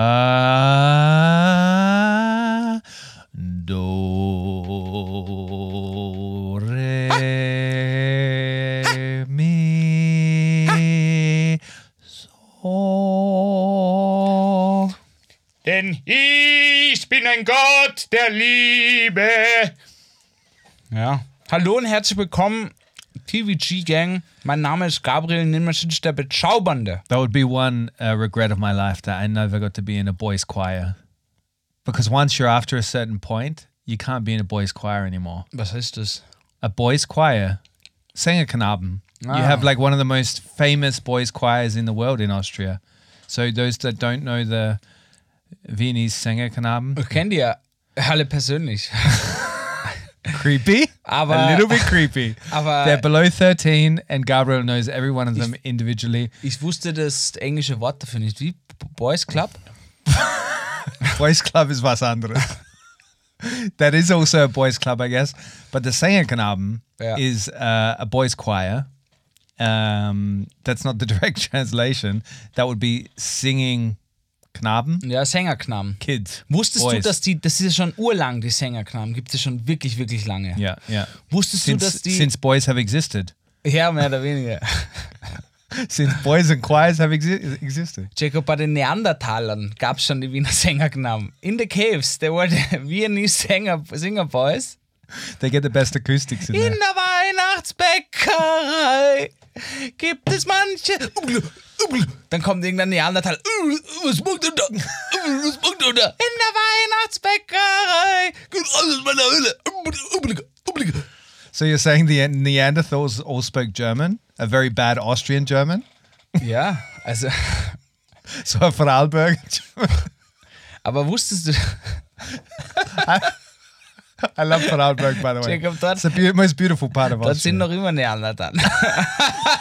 Ah, do, re, mi, so. Denn ich bin ein Gott der Liebe. Ja. Hallo und herzlich willkommen, TVG Gang. Mein Name ist Gabriel Nimmerschitsch, der Bezaubernde. That would be one uh, regret of my life that I never got to be in a boys' choir. Because once you're after a certain point, you can't be in a boys' choir anymore. Was heißt das? A boys' choir, Sängerknaben. You Ah. have like one of the most famous boys' choirs in the world in Austria. So those that don't know the Viennese Sängerknaben, Ich kenne die ja alle persönlich. creepy, Aber- a little bit creepy. Aber They're below 13 and Gabriel knows every one of them individually. ich wusste das englische Wort dafür nicht. Wie? Boys Club? boys club is was anderes. that is also a boys club, I guess. But the Sängerknaben Yeah. is uh, a boys choir. Um, that's not the direct translation. That would be singing Knaben, Ja, Sängerknaben. kids. Wusstest boys. du, dass die, das ist ja schon urlang, die Sängerknaben, gibt es schon wirklich, wirklich lange. Yeah, yeah. Wusstest du, dass Since, die. since boys have existed. ja, mehr oder weniger. Since boys and choirs have exi- existed. Jacob, bei den Neandertalern gab es schon die Wiener Sängerknaben. In the caves, there were the Viennese Sänger, Singer Boys. They get the best acoustics in In there. der Weihnachtsbäckerei gibt es manche. Dann kommt irgendein Neandertal. Was macht ihr da? Was macht ihr da? In der Weihnachtsbäckerei geht alles meiner Höhle. So you're saying the Neanderthals all spoke German? A very bad Austrian German? Ja, also. So a Vorarlberg Aber wusstest du, I love Vorarlberg, by the way. Jacob, dort- it's the most beautiful part of dort sind Austria. noch immer Neandertaler.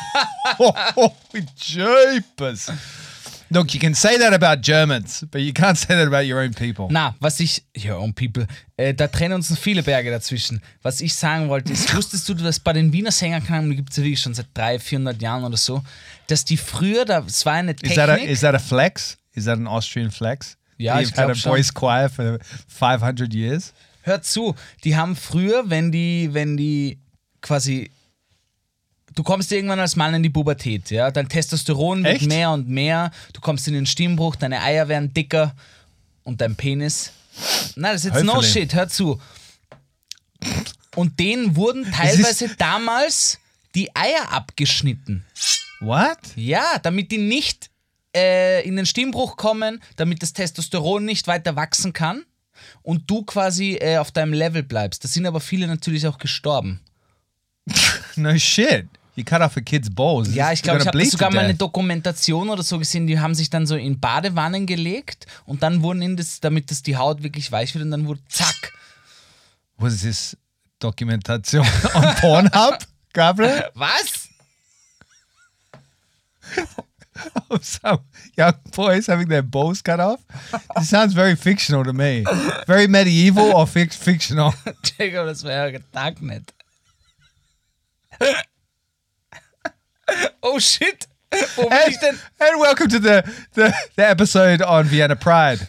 oh, jeepers. Look, you can say that about Germans, but you can't say that about your own people. Na, was ich. Ja, und People. Äh, da trennen uns viele Berge dazwischen. Was ich sagen wollte, ist, wusstest du, dass bei den Wiener Sängerknaben, die gibt es ja wirklich schon seit 300, 400 Jahren oder so, dass die früher, das war eine Is that, a, Technik. is that a flex? Is that an Austrian flex? Ja, ich You've had a schon. boys' choir for 500 years? Hört zu, die haben früher, wenn die, wenn die quasi. Du kommst irgendwann als Mann in die Pubertät, ja. Dein Testosteron wird Echt? mehr und mehr, du kommst in den Stimmbruch, deine Eier werden dicker und dein Penis. Nein, das ist jetzt no Hopefully. shit, hör zu. Und denen wurden teilweise damals die Eier abgeschnitten. What? Ja, damit die nicht äh, in den Stimmbruch kommen, damit das Testosteron nicht weiter wachsen kann und du quasi äh, auf deinem Level bleibst. Da sind aber viele natürlich auch gestorben. No shit. You cut off a kid's balls. Ja, ich glaube, ich habe sogar mal eine. Dokumentation oder so gesehen, die haben sich dann so in Badewannen gelegt und dann wurden in das, damit das die Haut wirklich weich wird und dann wurde zack. Was this documentation on Pornhub, Gabriel? Was? Of some young boys having their balls cut off? It sounds very fictional to me. Very medieval or fic- fictional. Jacob, das wäre ja nicht. oh shit. Wo bin And, ich denn? and welcome to the, the, the episode on Vienna Pride.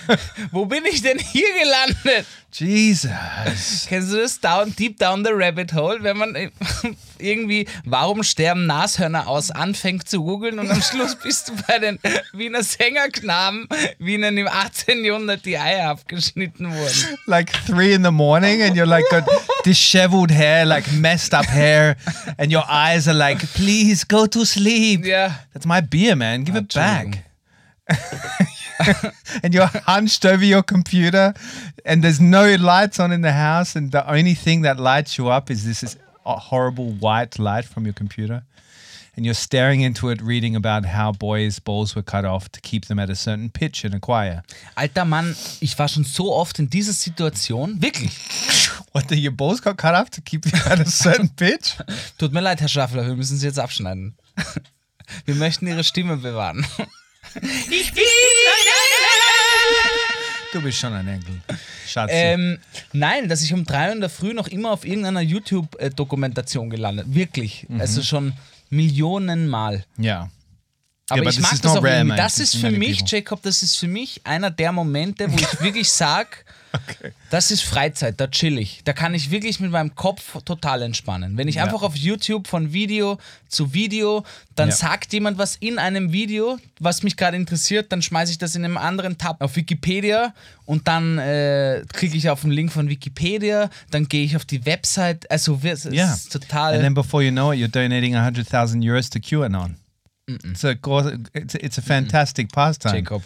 Wo bin ich denn hier gelandet? Jesus. Kennst du das? Down, deep down the rabbit hole, wenn man irgendwie, warum sterben Nashörner aus, anfängt zu googeln und am Schluss bist du bei den Wiener Sängerknaben, wie ihnen im 18. Jahrhundert die Eier abgeschnitten wurden. Like three in the morning, and you're like got disheveled hair, like messed up hair, and your eyes are like, please go to sleep. Ja. That's my beer, man. Give it Entschuldigung. back. and you're hunched over your computer, and there's no lights on in the house, and the only thing that lights you up is this is horrible white light from your computer. And you're staring into it, reading about how boys' balls were cut off to keep them at a certain pitch in a choir. Alter Mann, ich war schon so oft in dieser Situation. Wirklich. What, your balls got cut off to keep you at a certain pitch? Tut mir leid, Herr Schaffler, wir müssen sie jetzt abschneiden. Wir möchten ihre Stimme bewahren. Ich bin Du bist schon ein Enkel. Schatzi. Ähm, nein, dass ich um drei Uhr in der Früh noch immer auf irgendeiner YouTube-Dokumentation gelandet. Wirklich. Also schon Millionen Mal. yeah. Aber but ich this mag das auch rare. Das ist für mich. Jacob, das ist für mich einer der Momente, wo ich wirklich sage, das ist Freizeit, da chill ich. Da kann ich wirklich mit meinem Kopf total entspannen. Wenn ich Ja. einfach auf YouTube von Video zu Video, dann Ja. sagt jemand was in einem Video, was mich gerade interessiert, dann schmeiße ich das in einem anderen Tab auf Wikipedia und dann äh, klicke ich auf den Link von Wikipedia, dann gehe ich auf die Website. Also es Yeah. ist total. And then before you know it, you're donating 100,000 euros to QAnon. It's a, it's, it's a fantastic pastime. Jacob.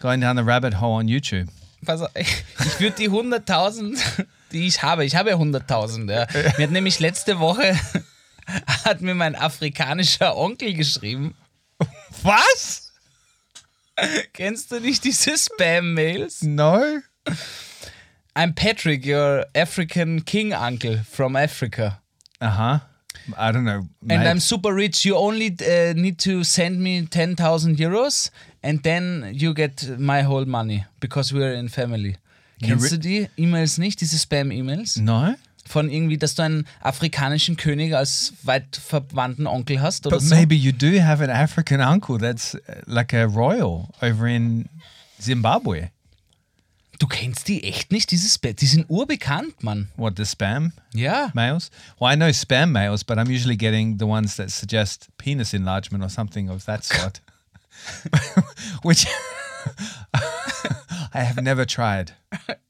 Going down the rabbit hole on YouTube. Pass auf, ich würde die 100.000, die ich habe, ich habe ja 100.000. Ja. Mir hat nämlich letzte Woche, hat mir mein afrikanischer Onkel geschrieben. Was? Kennst du nicht diese Spam-Mails? No? I'm Patrick, your African king uncle from Africa. Huh. I don't know. And mate. I'm super rich. You only uh, need to send me 10,000 euros and then you get my whole money because we're in family. Kennst du die E-Mails nicht, diese Spam-E-Mails? no? Von irgendwie, dass du einen afrikanischen König als weit verwandten Onkel hast oder But so? maybe you do have an African uncle that's uh, like a royal over in Zimbabwe. Du kennst die echt nicht, diese Spam. Die sind urbekannt, Mann. What, the spam Ja. mails? Well, I know spam mails, but I'm usually getting the ones that suggest penis enlargement or something of that sort. Which I have never tried.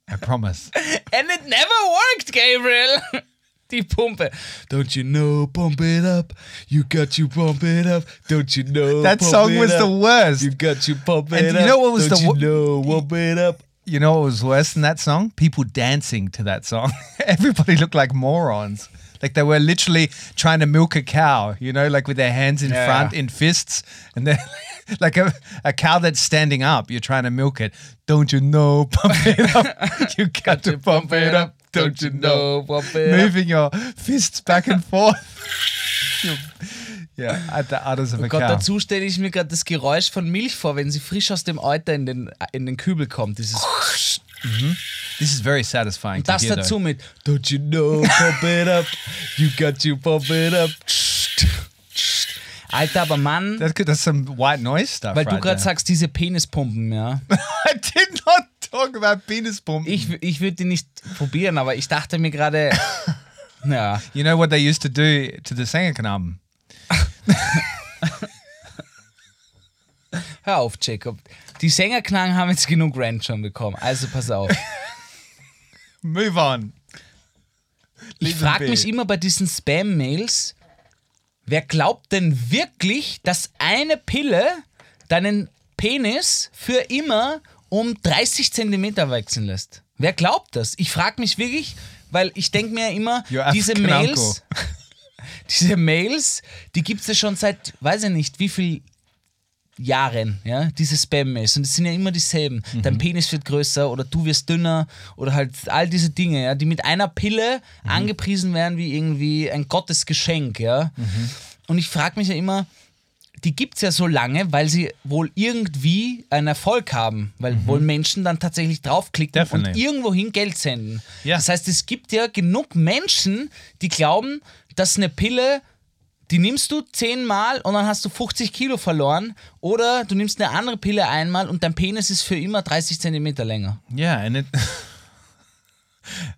I promise. And it never worked, Gabriel. Die Pumpe. Don't you know, pump it up. You got you pump it up. Don't you know, That song was up. the worst. You got you pump And it you up. know what was Don't the you know, pump it up. You know what was worse than that song? People dancing to that song. Everybody looked like morons. Like they were literally trying to milk a cow, you know, like with their hands in Yeah. front in fists. And then, like a, a cow that's standing up, you're trying to milk it. Don't you know, pump it up. You got to pump it up. Don't you know? pump it up. Moving your fists back and forth. Yeah, at the udders of a Gott, dazu stelle ich mir gerade das Geräusch von Milch vor, wenn sie frisch aus dem Euter in den, in den Kübel kommt. Dieses This is very satisfying to das hear, dazu though. mit Don't you know, pump it up. You got you pump it up. Alter, aber Mann, That's good. That's some white noise stuff. weil du right gerade there. sagst, diese Penispumpen, ja. I did not talk about penis pump. Ich, ich würde die nicht probieren, aber ich dachte mir gerade, ja, You know what they used to do to the Sängerknaben? hör auf, Jacob. Die Sängerknagen haben jetzt genug Rant schon bekommen, also pass auf. Move on. Ich frage mich immer bei diesen Spam-Mails, wer glaubt denn wirklich, dass eine Pille deinen Penis für immer um 30 Zentimeter wechseln lässt? Wer glaubt das? Ich frage mich wirklich, weil ich denke mir ja immer, Your diese Mails, diese Mails, die gibt es ja schon seit, weiß ich nicht, wie viel Jahren, ja, diese Spam-Mails. Und es sind ja immer dieselben. Mhm. Dein Penis wird größer oder du wirst dünner oder halt all diese Dinge, ja, die mit einer Pille Mhm. angepriesen werden wie irgendwie ein Gottesgeschenk, ja. Mhm. Und ich frage mich ja immer, die gibt es ja so lange, weil sie wohl irgendwie einen Erfolg haben, weil wohl Menschen dann tatsächlich draufklicken und Mhm. Definitely. irgendwohin Geld senden. Ja. Das heißt, es gibt ja genug Menschen, die glauben, dass eine Pille, die nimmst du zehnmal und dann hast du 50 Kilo verloren oder du nimmst eine andere Pille einmal und dein Penis ist für immer 30 Zentimeter länger. Yeah, and it.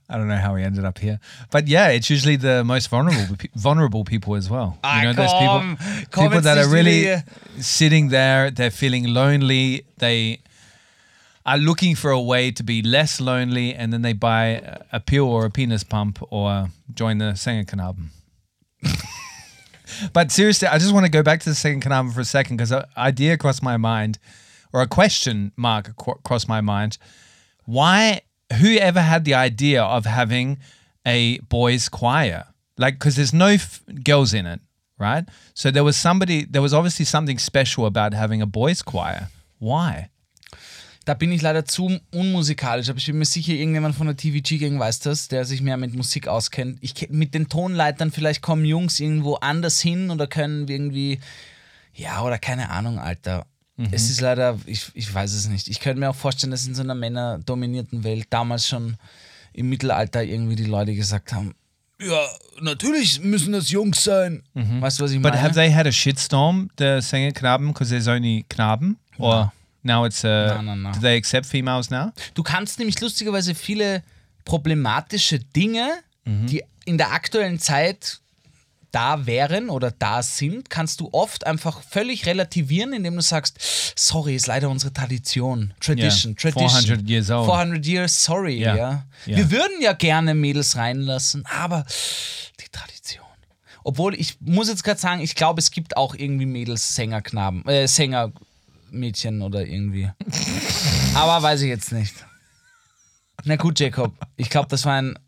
I don't know how we ended up here, but yeah, it's usually the most vulnerable vulnerable people as well. You know those people, people that are really sitting there. They're feeling lonely. They are looking for a way to be less lonely, and then they buy a- a pill or a penis pump or join the Sängerknaben. But seriously, I just want to go back to the second Kanavan for a second because an idea crossed my mind, or a question mark cro- crossed my mind. Why? Who ever had the idea of having a boys' choir? Like, because there's no f- girls in it, right? So there was somebody. There was obviously something special about having a boys' choir. Why? Da bin ich leider zu unmusikalisch, aber ich bin mir sicher, irgendjemand von der TVG-Gang weiß das, der sich mehr mit Musik auskennt. Ich mit den Tonleitern, vielleicht kommen Jungs irgendwo anders hin oder können irgendwie, ja, oder keine Ahnung, Alter. Es ist leider, ich, ich weiß es nicht. Ich könnte mir auch vorstellen, dass in so einer männerdominierten Welt damals schon im Mittelalter irgendwie die Leute gesagt haben, ja, natürlich müssen das Jungs sein. Weißt du, was ich But meine? have they had a shitstorm, the Sänger Knaben, because there's only Knaben? Or now it's uh, No, no, no. do they accept females now? Du kannst nämlich lustigerweise viele problematische Dinge, die in der aktuellen Zeit da wären oder da sind, kannst du oft einfach völlig relativieren, indem du sagst, sorry, ist leider unsere Tradition. Tradition, Yeah, Tradition. 400 years old. 400 years, sorry, ja. Ja, ja. Wir würden ja gerne Mädels reinlassen, aber die Tradition. Obwohl, ich muss jetzt gerade sagen, ich glaube, es gibt auch irgendwie Mädels, Sänger, Knaben, äh, Sänger, Mädchen oder irgendwie. aber weiß ich jetzt nicht. Na gut, Jacob, ich glaube, das war ein,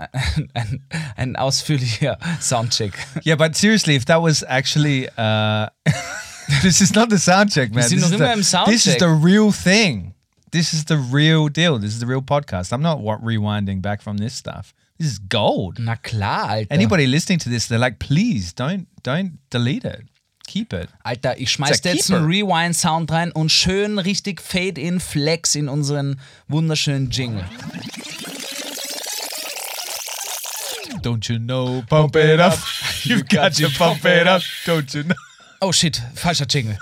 ein, ein ausführlicher Soundcheck. Yeah, but seriously, if that was actually uh, this is not the sound check, man. sind This noch is, immer the, im Sound this is the real thing. This is the real deal. This is the real podcast. I'm not rewinding back from this stuff. This is gold. Na klar, Alter. Anybody listening to this, they're like, please don't don't delete it. Keep it. Alter, ich schmeiß dir jetzt einen Rewind-Sound rein und schön richtig Fade-in, Flex in unseren wunderschönen Jingle. Don't you know? Pump it up. You've got to pump it up. Don't you know? Oh shit, falscher Jingle.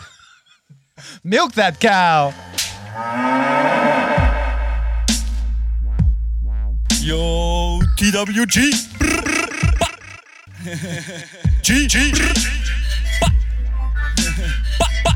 Milk that cow. Yo, TWG. G, G.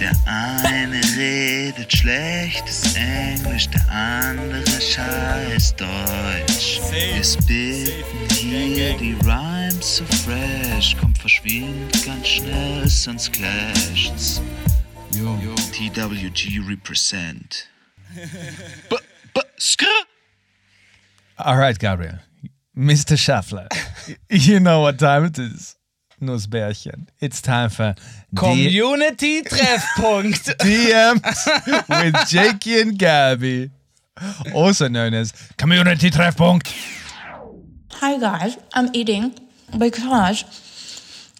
Der eine redet schlechtes Englisch, der andere scheiß Deutsch. Wir spitten hier die Rhymes so fresh, kommt verschwindet ganz schnell, sonst clasht's. Yo, TWG represent. B b skr. All right, Gabriel. Mr. Schaffler, you know what time it is. Nussbärchen. It's time for Community-Treffpunkt. DMs with Jakey and Gabby, also known as Community Treffpunkt. Hi guys, I'm eating because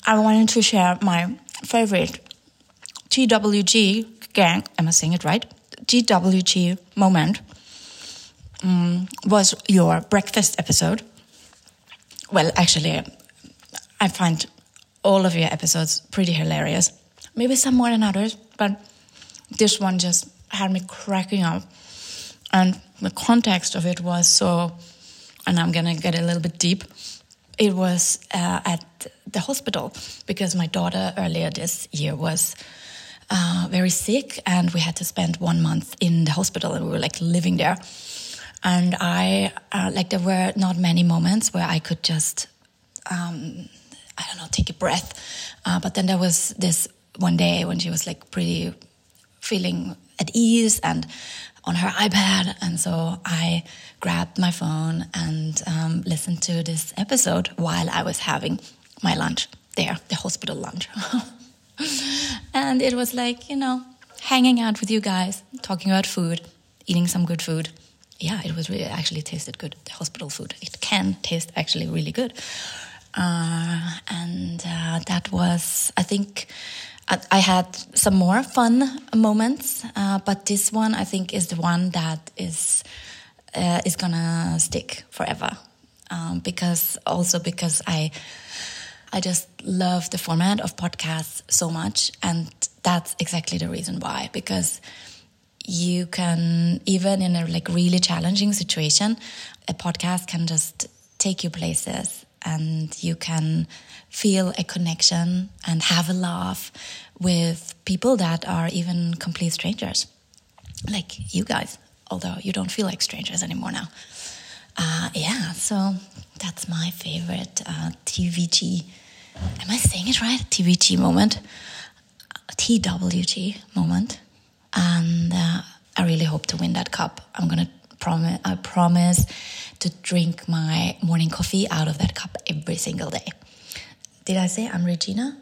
I wanted to share my favorite TWG gang, am I saying it right? TWG moment mm, was your breakfast episode. Well, actually, I find all of your episodes pretty hilarious. Maybe some more than others, but this one just had me cracking up. And the context of it was so, and I'm gonna get a little bit deep. It was uh, at the hospital because my daughter earlier this year was uh, very sick, and we had to spend one month in the hospital, and we were like living there. And I, uh, like, there were not many moments where I could just um, I don't know, take a breath. Uh, but then there was this one day when she was like pretty feeling at ease and on her iPad. And so I grabbed my phone and um, listened to this episode while I was having my lunch there, the hospital lunch. and it was like, you know, hanging out with you guys, talking about food, eating some good food. Yeah, it was really actually tasted good. The hospital food. It can taste actually really good. Uh, and uh, that was, I think, I, I had some more fun moments, uh, but this one I think is the one that is uh, is gonna stick forever, um, because also because I I just love the format of podcasts so much, and that's exactly the reason why. Because you can even in a like really challenging situation, a podcast can just take you places, and you can feel a connection and have a laugh with people that are even complete strangers, like you guys. Although you don't feel like strangers anymore now. Uh, yeah, so that's my favorite uh, TVG. Am I saying it right? TVG moment, TWG moment, and uh, I really hope to win that cup. I'm gonna Promise, I promise to drink my morning coffee out of that cup every single day. Did I say I'm Regina?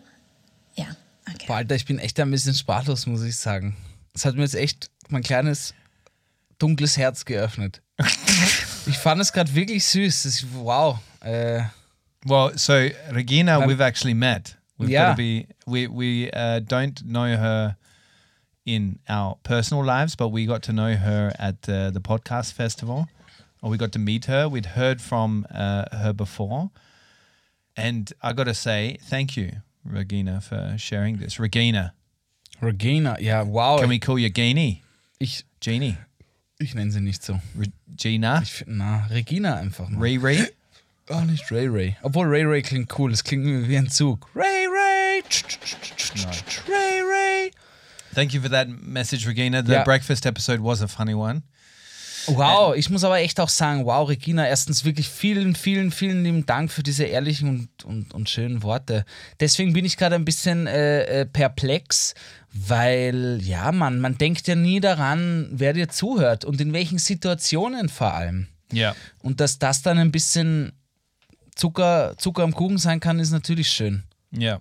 Yeah. Okay. Boah, Alter, ich bin echt ein bisschen sprachlos, muss ich sagen. Es hat mir jetzt echt mein kleines, dunkles Herz geöffnet. ich fand es gerade wirklich süß. Das, wow. Äh, Well, so Regina, we've actually met. We've Yeah. got to be. We we uh, don't know her in our personal lives, but we got to know her at uh, the podcast festival, or we got to meet her. We'd heard from uh, her before, and I got to say thank you, Regina, for sharing this. Regina, Regina, yeah, wow. can we call you Genie? ich Genie, ich nenne sie nicht so. Regina, Ich, na, Regina einfach mal. Riri. Oh, nicht Ray Ray. Obwohl Ray Ray klingt cool. Es klingt wie ein Zug. Ray Ray. Ray Ray. Thank you for that message, Regina. The Yeah. breakfast episode was a funny one. Wow, ich muss aber echt auch sagen, wow, Regina, erstens wirklich vielen, vielen, vielen lieben Dank für diese ehrlichen und, und, und schönen Worte. Deswegen bin ich gerade ein bisschen äh, äh, perplex, weil, ja, man, man denkt ja nie daran, wer dir zuhört und in welchen Situationen vor allem. Yeah. Und dass das dann ein bisschen Zucker, Zucker am Kuchen sein kann, ist natürlich schön. Yeah,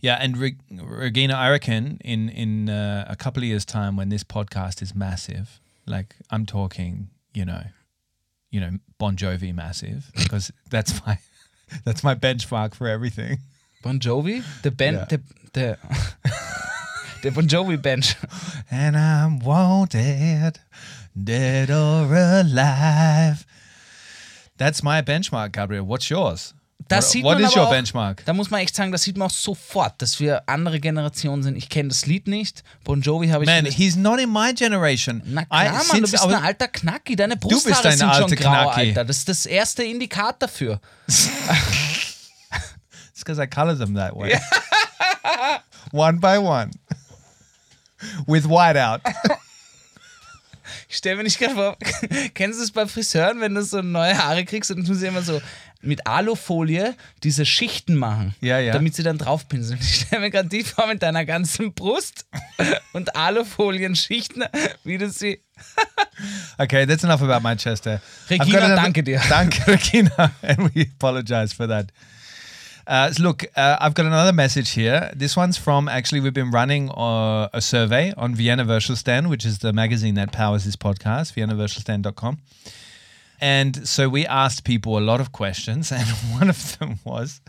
yeah, and Reg- Regina, I reckon in in uh, a couple of years' time, when this podcast is massive, like I'm talking, you know, you know, Bon Jovi massive, because that's my that's my benchmark for everything. Bon Jovi, the Band, Ja. der, der, der Bon Jovi bench. And I'm wanted, dead or alive. That's my benchmark, Gabriel. What's yours? Das sieht what man is aber your auch, benchmark? Da muss man echt sagen, das sieht man auch sofort, dass wir andere Generationen sind. Ich kenne das Lied nicht. Bon Jovi habe ich Man, vielleicht- he's not in my generation. Na klar, Mann, du since bist I was- ein alter Knacki. Deine bist Brusthaare ein sind schon grau, Knacki. Alter. Das ist das erste Indikat dafür. It's because I color them that way. one by one. With whiteout. Ich stelle mir nicht gerade vor, kennst du es bei Friseuren, wenn du so neue Haare kriegst und du sie immer so mit Alufolie diese Schichten machen, Ja, ja. damit sie dann draufpinseln. Ich stelle mir gerade die vor mit deiner ganzen Brust und Alufolien-Schichten, wie du sie Okay, that's enough about Manchester. I've Regina, danke dir. Danke, Regina. And we apologize for that. Uh, so look, uh, I've got another message here. This one's from actually, we've been running uh, a survey on Vienna Stand, which is the magazine that powers this podcast, viennavirtualstand.com. And so we asked people a lot of questions, and one of them was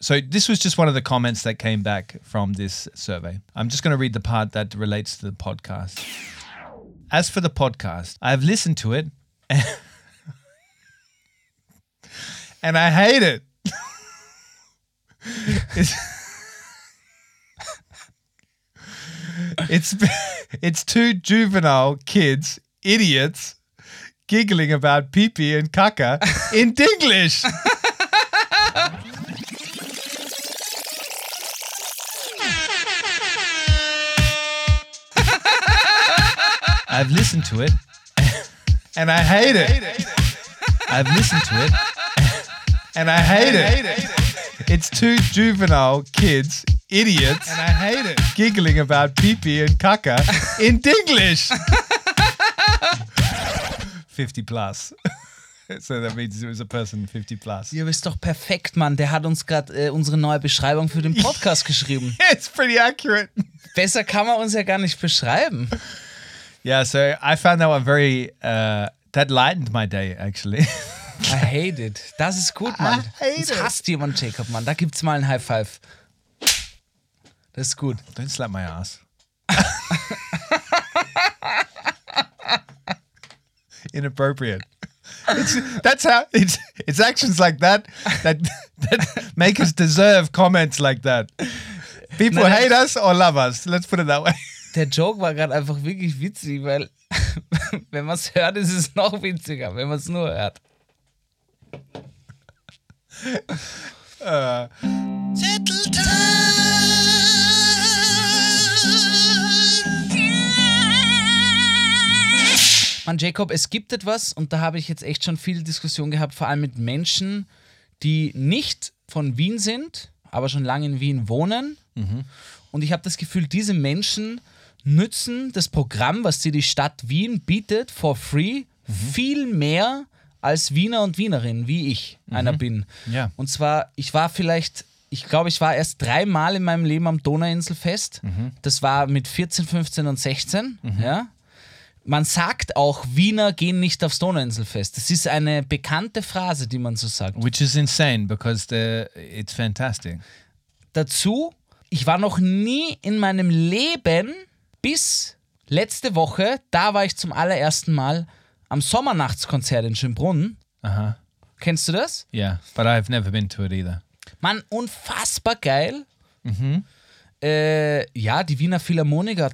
so this was just one of the comments that came back from this survey. I'm just going to read the part that relates to the podcast. As for the podcast, I have listened to it and I hate it. it's, it's it's two juvenile kids, idiots, giggling about pee pee and caca in Dinglish. I've listened to it and I hate it. I've listened to it and I hate it. It's two juvenile kids, idiots, and I hate it, giggling about pee pee and caca in Dinglish. 50 plus. so that means it was a person 50 plus. Ja, aber ist doch perfekt, Mann. Der hat uns gerade äh, unsere neue Beschreibung für den Podcast geschrieben. It's pretty accurate. Besser kann man uns ja gar nicht beschreiben. Yeah, so I found that one very, uh, that lightened my day actually. I hate it. Das ist gut, Mann. I hate Uns it. hasst jemand, Jacob, Mann. Da gibt's mal ein High Five. Das ist gut. Don't slap my ass. Inappropriate. It's, that's how it's it's actions like that that that make us deserve comments like that. People No, no. hate us or love us. Let's put it that way. Der Joke war gerade einfach wirklich witzig, weil wenn man es hört, ist es noch witziger, wenn man es nur hört. Äh. Mann, Jacob, es gibt etwas, und da habe ich jetzt echt schon viel Diskussion gehabt, vor allem mit Menschen, die nicht von Wien sind, aber schon lange in Wien wohnen. Und ich habe das Gefühl, diese Menschen nützen das Programm, was dir die Stadt Wien bietet, for free, viel mehr als Wiener und Wienerin, wie ich einer bin. Ja. Und zwar, ich war vielleicht, ich glaube, ich war erst dreimal in meinem Leben am Donauinselfest. Das war mit 14, 15 und 16. Ja. Man sagt auch, Wiener gehen nicht aufs Donauinselfest. Das ist eine bekannte Phrase, die man so sagt. Which is insane because the, it's fantastic. dazu, ich war noch nie in meinem Leben bis letzte Woche, da war ich zum allerersten Mal am Sommernachtskonzert in Schönbrunn. Uh-huh. Kennst du das? Yeah, but I've never been to it either. Mann, unfassbar geil. Äh, ja, die Wiener Philharmoniker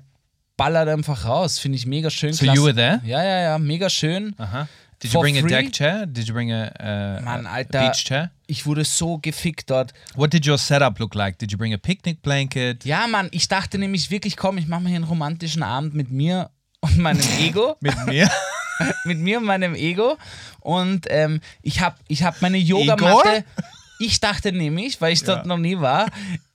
ballert einfach raus. Finde ich mega schön. So klasse. you were there? Ja, ja, ja, mega schön. Uh-huh. Did you bring free? a deck chair? Did you bring a, a, Mann, a Alter. beach chair? Ich wurde so gefickt dort. What did your setup look like? Did you bring a picnic blanket? Ja, Mann, ich dachte nämlich wirklich, komm, ich mache mir hier einen romantischen Abend mit mir und meinem Ego. Mit mir? mit mir und meinem Ego. Und ähm, ich habe ich hab meine Yogamatte. Ich dachte nämlich, weil ich dort noch nie war,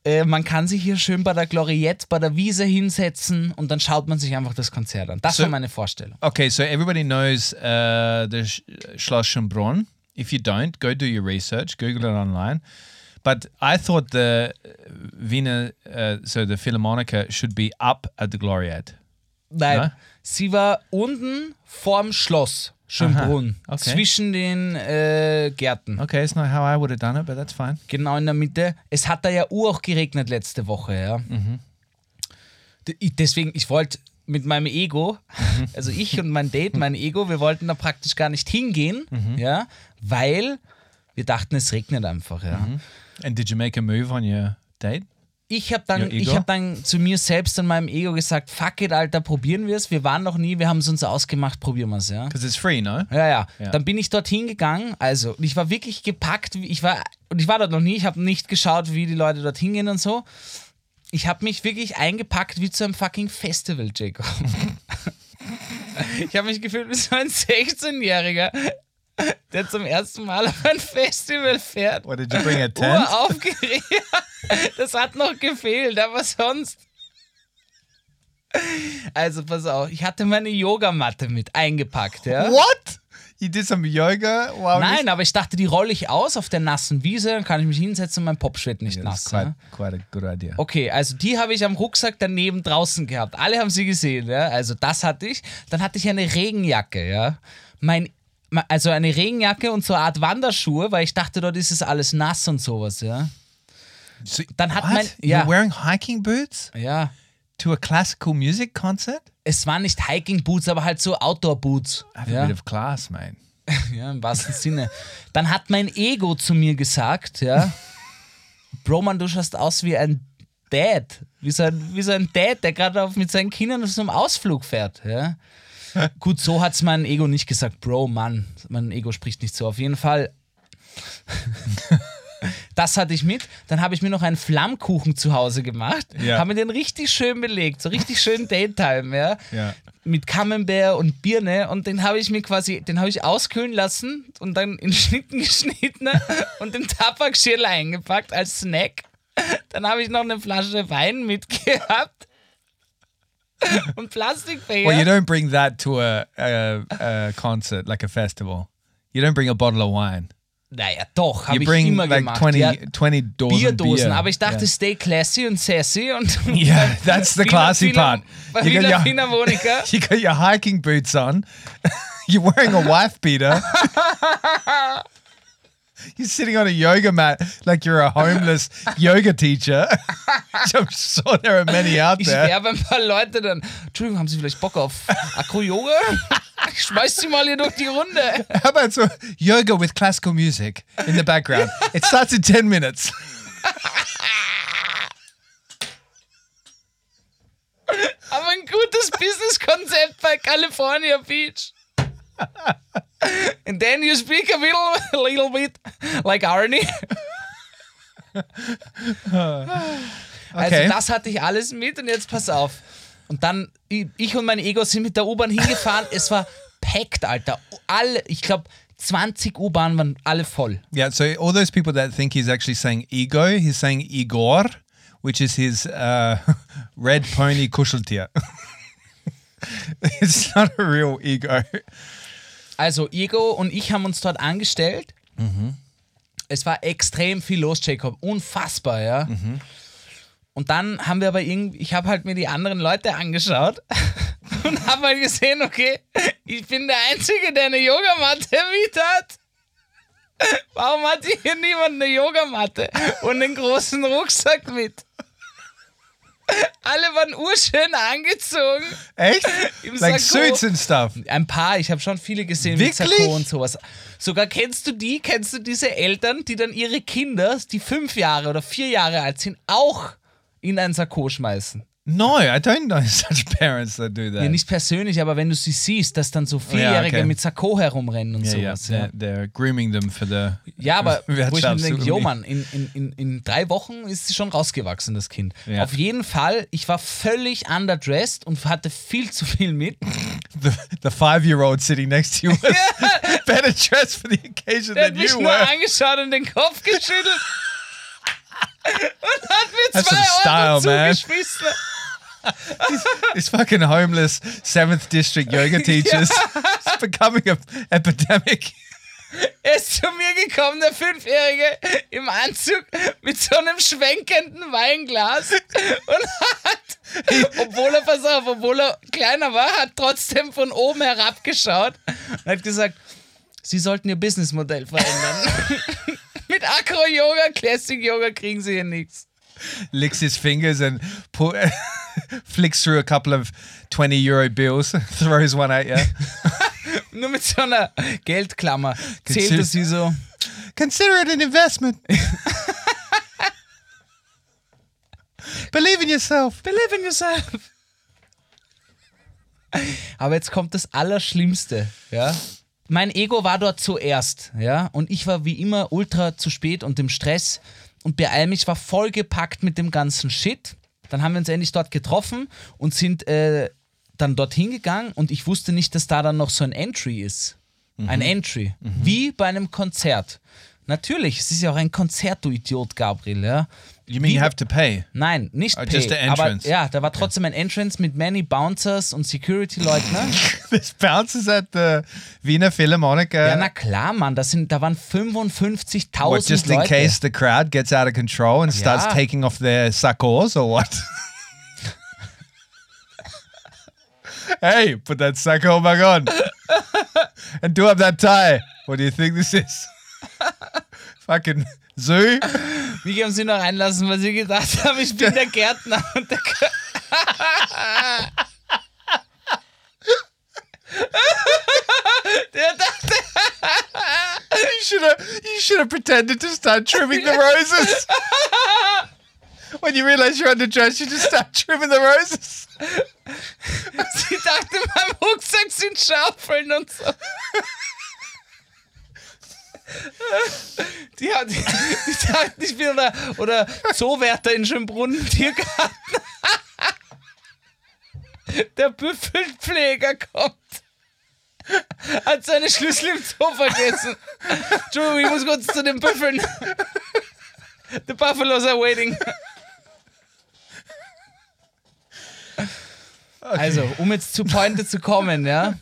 äh, man kann sich hier schön bei der Gloriette, bei der Wiese hinsetzen und dann schaut man sich einfach das Konzert an. Das So- war meine Vorstellung. Okay, so everybody knows uh, the Sch- Schloss Schönbrunn. If you don't, go do your research, Google it online. But I thought the uh, Wiener, uh, so the Philharmonica, should be up at the Gloriette. Nein, Na? sie war unten vorm Schloss Schönbrunn, Aha, okay. zwischen den äh, Gärten. Okay, it's not how I would have done it, but that's fine. Genau in der Mitte. Es hat da ja ur auch geregnet letzte Woche, ja. Ich- Deswegen, ich wollte mit meinem Ego, also ich und mein Date, mein Ego, wir wollten da praktisch gar nicht hingehen, ja, weil wir dachten, es regnet einfach, ja. And did you make a move on your date? Ich habe dann, ich ego? hab dann zu mir selbst und meinem Ego gesagt, fuck it, Alter, probieren wir es. Wir waren noch nie, wir haben es uns ausgemacht, probieren wir es, ja. Because it's free, no? Ja, ja, Ja. Dann bin ich dorthin gegangen. Also, und ich war wirklich gepackt. wie- Ich war, und ich war dort noch nie. Ich habe nicht geschaut, wie die Leute dorthin gehen und so. Ich habe mich wirklich eingepackt wie zu einem fucking Festival, Jacob. ich habe mich gefühlt wie so ein 16-Jähriger, der zum ersten Mal auf ein Festival fährt. What did you bring a tent? Uraufgeregt. Das hat noch gefehlt, aber sonst. Also, pass auf, ich hatte meine Yogamatte mit eingepackt, ja. What? You did some yoga while Nein, aber ich dachte, die rolle ich aus auf der nassen Wiese, dann kann ich mich hinsetzen und mein Popsch wird nicht nass. That's quite, Ja? quite a good idea. Okay, also die habe ich am Rucksack daneben draußen gehabt. Alle haben sie gesehen, ja. Also das hatte ich. Dann hatte ich eine Regenjacke, ja. Mein, also eine Regenjacke und so eine Art Wanderschuhe, weil ich dachte, dort ist es alles nass und sowas, ja. So, Dann hat what? mein- ja. You're wearing hiking boots Ja. to a classical music concert? Es waren nicht Hiking Boots, aber halt so Outdoor Boots. Have a Ja. bit of class, mate. Ja, im wahrsten Sinne. Dann hat mein Ego zu mir gesagt, ja, Bro, man, du schaust aus wie ein Dad. Wie so ein, wie so ein Dad, der gerade mit seinen Kindern auf so einem Ausflug fährt. Ja. Gut, so hat es mein Ego nicht gesagt. Bro, Mann, mein Ego spricht nicht so. Auf jeden Fall. Das hatte ich mit. Dann habe ich mir noch einen Flammkuchen zu Hause gemacht. Ja. Habe mir den richtig schön belegt. So richtig schön Daytime, ja. Ja. Mit Camembert und Birne. Und den habe ich mir quasi, den habe ich auskühlen lassen und dann in Schnitten geschnitten und im Tabakschirl eingepackt als Snack. Dann habe ich noch eine Flasche Wein mitgehabt. Und Plastikbecher. Well, you don't bring that to a, a, a concert, like a festival. You don't bring a bottle of wine. Naja, doch, habe You ich bring immer like gemacht. 20, ja. 20 dozen Bierdosen, beer. aber ich dachte, Yeah. stay classy und sassy und Yeah, that's the classy part. Bei You got your-. You got your hiking boots on. You're wearing a wife beater. You're sitting on a yoga mat like you're a homeless yoga teacher. I'm sure there are many out there. Ich werbe ein paar Leute dann. Entschuldigung, haben Sie vielleicht Bock auf Akro-Yoga? Ich schmeiß Sie mal hier durch die Runde. How about so yoga with classical music in the background? It starts in 10 minutes. Aber ein gutes Businesskonzept bei California Beach. And then you speak a little, a little bit like Arnie. Also Okay. das hatte ich alles mit und jetzt pass auf. Und dann, ich ich und mein Ego sind mit der U-Bahn hingefahren. es war packed, Alter. Alle, ich glaube, 20 U-Bahnen waren alle voll. Yeah, so all those people that think he's actually saying ego, he's saying Igor, which is his uh, red pony kuscheltier. it's not a real ego. Also, Ego und ich haben uns dort angestellt. Mhm. Es war extrem viel los, Jacob. Unfassbar, ja. Mhm. Und dann haben wir aber irgendwie, ich habe halt mir die anderen Leute angeschaut und habe halt gesehen, okay, ich bin der Einzige, der eine Yogamatte mit hat. Warum hat hier niemand eine Yogamatte und einen großen Rucksack mit? Alle waren urschön angezogen. Echt? Im like Sakko. suits and stuff. Ein paar, ich habe schon viele gesehen Wirklich? mit Sakko und sowas. Sogar kennst du die, kennst du diese Eltern, die dann ihre Kinder, die fünf Jahre oder vier Jahre alt sind, auch in ein Sakko schmeißen? No, I don't know such parents that do that. Ja, nicht persönlich, aber wenn du sie siehst, dass dann so Vierjährige okay. mit Sakko herumrennen und yeah, yeah. sowas. Ja, They're, they're grooming them for the. ja aber wo ich mir denke, jo Mann, in, in, in, in drei Wochen ist sie schon rausgewachsen, das Kind. Ja. Auf jeden Fall, ich war völlig underdressed und hatte viel zu viel mit. The, the five-year-old sitting next to you was better dressed for the occasion Der hat than mich you nur were. angeschaut und den Kopf geschüttelt. und hat mir That's zwei Euro style, man. Zugeschmissen. These fucking homeless seventh district yoga teachers. It's becoming an epidemic. Er ist zu mir gekommen, der Fünfjährige, im Anzug mit so einem schwenkenden Weinglas und hat, obwohl er, pass auf, obwohl er kleiner war, hat trotzdem von oben herabgeschaut und hat gesagt, Sie sollten Ihr Businessmodell verändern. mit Acro-Yoga, Classic-Yoga kriegen Sie hier nichts. Licks his fingers and flicks through a couple of 20 euro bills, throws one at you. Nur mit so einer Geldklammer zählt Consider- wie so. Consider it an investment. Believe in yourself. Believe in yourself. Aber jetzt kommt das Allerschlimmste, ja. Mein Ego war dort zuerst, ja, und ich war wie immer ultra zu spät und im Stress und beeil mich war vollgepackt mit dem ganzen Shit. Dann haben wir uns endlich dort getroffen und sind äh, dann dorthin gegangen und ich wusste nicht, dass da dann noch so ein Entry ist. Ein Entry. Wie bei einem Konzert. Natürlich, es ist ja auch ein Konzert, du Idiot, Gabriel, ja. You mean you have to pay? Nein, nicht Oh, Pay, just the aber entrance. ja, da war trotzdem ein Entrance mit many Bouncers und Security-Leuten. Ne? There's bounces at the Wiener Philharmonic. Ja, Uh, na klar, Mann, das sind, da waren 55.000 what, just in Leute. case the crowd gets out of control and starts Ja. taking off their sakos or what? hey, put that sako back on. and do up that tie. What do you think this is? Fucking zoo? Mich haben sie noch reinlassen, weil sie gedacht haben, ich bin der Gärtner. Und der der dachte, You should have you should have pretended to start trimming the roses. when you realize you're underdressed, you just start trimming the roses. sie dachte, in meinem Rucksack sind Schaufeln und so. Die, hat, die, die dachten, ich bin oder, oder Zoowärter in Schönbrunn, Tiergarten. Der Büffelpfleger kommt. Hat seine Schlüssel im Zoo vergessen. Entschuldigung, ich muss kurz zu den Büffeln. The Buffaloes are waiting. Also, um jetzt zu Pointe zu kommen, ja.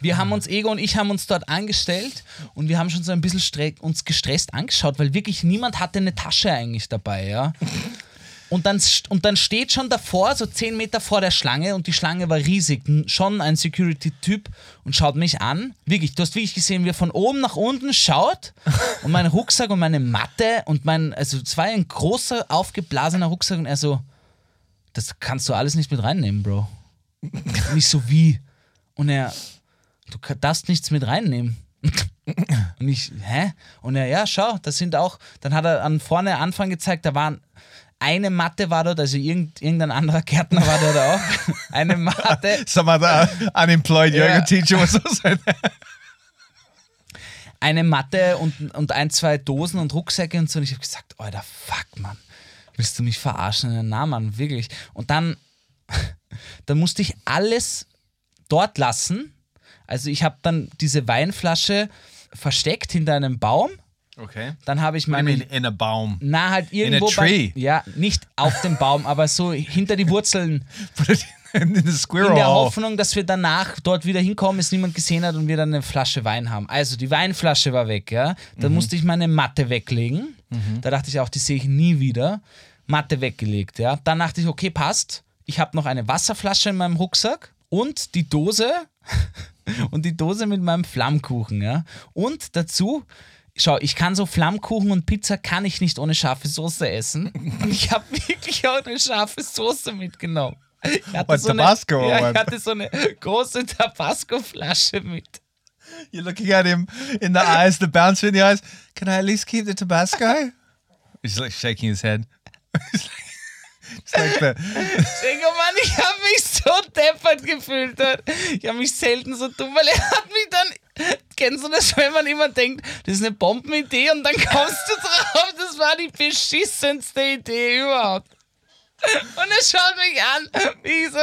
Wir haben uns, Ego und ich haben uns dort angestellt und wir haben schon so ein bisschen uns gestresst angeschaut, weil wirklich niemand hatte eine Tasche eigentlich dabei, ja. Und dann, und dann steht schon davor, so 10 Meter vor der Schlange und die Schlange war riesig, schon ein Security-Typ und schaut mich an. Wirklich, du hast wirklich gesehen, wie er von oben nach unten schaut und mein Rucksack und meine Matte und mein, also es war ein großer, aufgeblasener Rucksack und er so, das kannst du alles nicht mit reinnehmen, Bro. Und ich so, wie? Und er, du darfst nichts mit reinnehmen. Und ich, hä? Und er, ja, schau, das sind auch, dann hat er an vorne Anfang gezeigt, da waren eine Matte war dort, also irgend, irgendein anderer Gärtner war dort auch. Eine Matte, Some other unemployed yoga Yeah. teacher was also there. eine Matte und, und ein, zwei Dosen und Rucksäcke und so. Und ich habe gesagt, Alter, fuck, Mann. Willst du mich verarschen? Na, Mann, wirklich. Und dann, dann musste ich alles dort lassen. Also ich habe dann diese Weinflasche versteckt hinter einem Baum. Okay. Dann habe ich meine mean, in a baum. Na, halt irgendwo. tree? Bei, ja, nicht auf dem Baum, aber so hinter die Wurzeln. In in der. Hoffnung, dass wir danach dort wieder hinkommen, es niemand gesehen hat und wir dann eine Flasche Wein haben. Also die Weinflasche war weg, ja. Dann musste ich meine Matte weglegen. Da dachte ich auch, die sehe ich nie wieder. Matte weggelegt, ja. Dann dachte ich, okay, passt. Ich habe noch eine Wasserflasche in meinem Rucksack und die Dose und die Dose mit meinem Flammkuchen, ja. Und dazu Schau, ich kann so Flammkuchen und Pizza kann ich nicht ohne scharfe Soße essen. Und ich habe wirklich auch eine scharfe Soße mitgenommen. Ich hatte so eine, ja, ich hatte so eine große Tabasco-Flasche mit. You're looking at him in the eyes, the bouncer in the eyes. Can I at least keep the Tabasco? He's like shaking his head. It's like- the, Digga, Mann, ich habe mich so deppert gefühlt. Ich habe mich selten so dumm, weil er hat mich dann. Kennst du das, wenn man immer denkt, das ist eine Bombenidee und dann kommst du drauf, das war die beschissenste Idee überhaupt. Und er schaut mich an, wie ich so,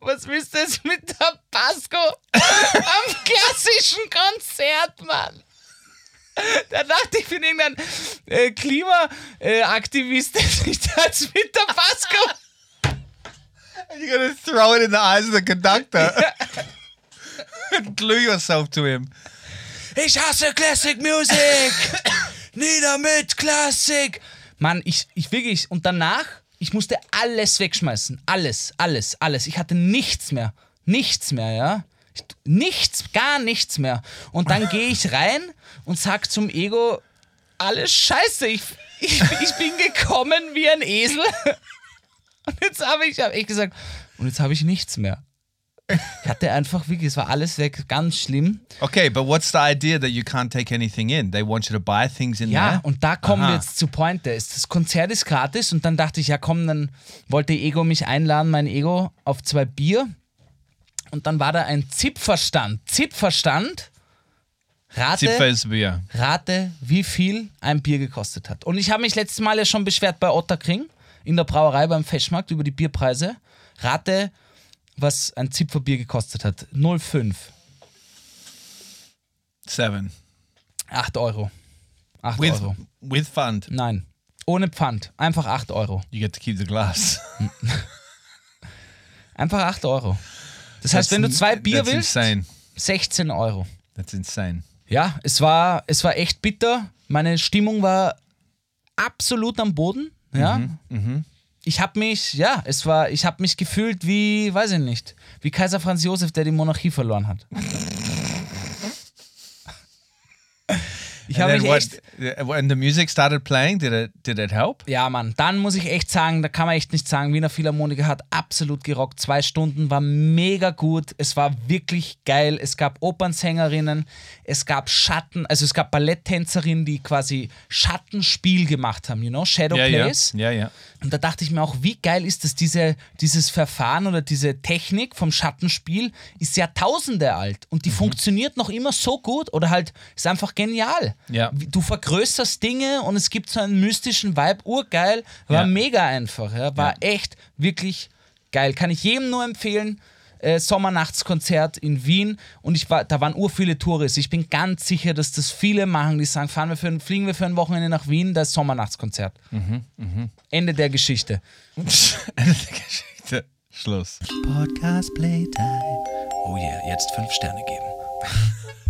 was willst du jetzt mit Tabasco am klassischen Konzert, Mann? Da dachte ich, ich bin irgendein äh, Klimaaktivist, äh, der sich da mit Tabasco you're to throw it in the eyes of the conductor and glue yourself to him. Ich hasse Classic Music! Nieder mit Klassik! Mann, ich, ich wirklich, und danach, ich musste alles wegschmeißen. Alles, alles, alles. Ich hatte nichts mehr. Nichts mehr, ja? Ich, nichts, gar nichts mehr. Und dann gehe ich rein und sag zum Ego, alles scheiße, ich, ich, ich bin gekommen wie ein Esel. Und jetzt habe ich, hab ich gesagt, und jetzt habe ich nichts mehr. Ich hatte einfach wirklich, es war alles weg, ganz schlimm. Okay, but what's the idea that you can't take anything in? They want you to buy things in Ja, there. und da kommen Aha. wir jetzt zu Pointe. Das Konzert ist gratis und dann dachte ich, ja komm, dann wollte Ego mich einladen, mein Ego, auf zwei Bier. Und dann war da ein Zipferstand. Zipferstand. Rate, rate, wie viel ein Bier gekostet hat. Und ich habe mich letztes Mal ja schon beschwert bei Otterkring in der Brauerei beim Feschmarkt über die Bierpreise. Rate, was ein Zipferbier gekostet hat. 0,5. Seven. 8 Euro. 8 With Euro. with fund. Nein. Ohne Pfand. Einfach 8 Euro. You get to keep the glass. Einfach 8 Euro. Das heißt, wenn du zwei Bier willst, insane. 16 Euro. That's insane. Ja, es war, es war echt bitter. Meine Stimmung war absolut am Boden. Ja. Ich habe mich, ja, es war, ich habe mich gefühlt wie, weiß ich nicht, wie Kaiser Franz Josef, der die Monarchie verloren hat. Ich habe mich what? echt, When the music started playing, did it did it help? Ja, Mann, dann muss ich echt sagen, da kann man echt nicht sagen, Wiener Philharmoniker hat absolut gerockt. Zwei Stunden war mega gut. Es war wirklich geil. Es gab Opernsängerinnen, es gab Schatten, also es gab Balletttänzerinnen, die quasi Schattenspiel gemacht haben, you know, Shadow yeah, Plays. yeah, yeah. Und da dachte ich mir auch, wie geil ist das, diese, dieses Verfahren oder diese Technik vom Schattenspiel ist Jahrtausende alt und die Mhm. funktioniert noch immer so gut oder halt ist einfach genial. Ja. Du vergrößerst Dinge und es gibt so einen mystischen Vibe, urgeil, war Ja. mega einfach, ja, war echt wirklich geil. Kann ich jedem nur empfehlen. Äh, Sommernachtskonzert in Wien und ich war, da waren ur viele Touristen. Ich bin ganz sicher, dass das viele machen, die sagen, fahren wir für ein, fliegen wir für ein Wochenende nach Wien, das Sommernachtskonzert. Mhm, Ende der Geschichte. Ende der Geschichte. Schluss. Podcast Playtime. Oh yeah, jetzt fünf Sterne geben.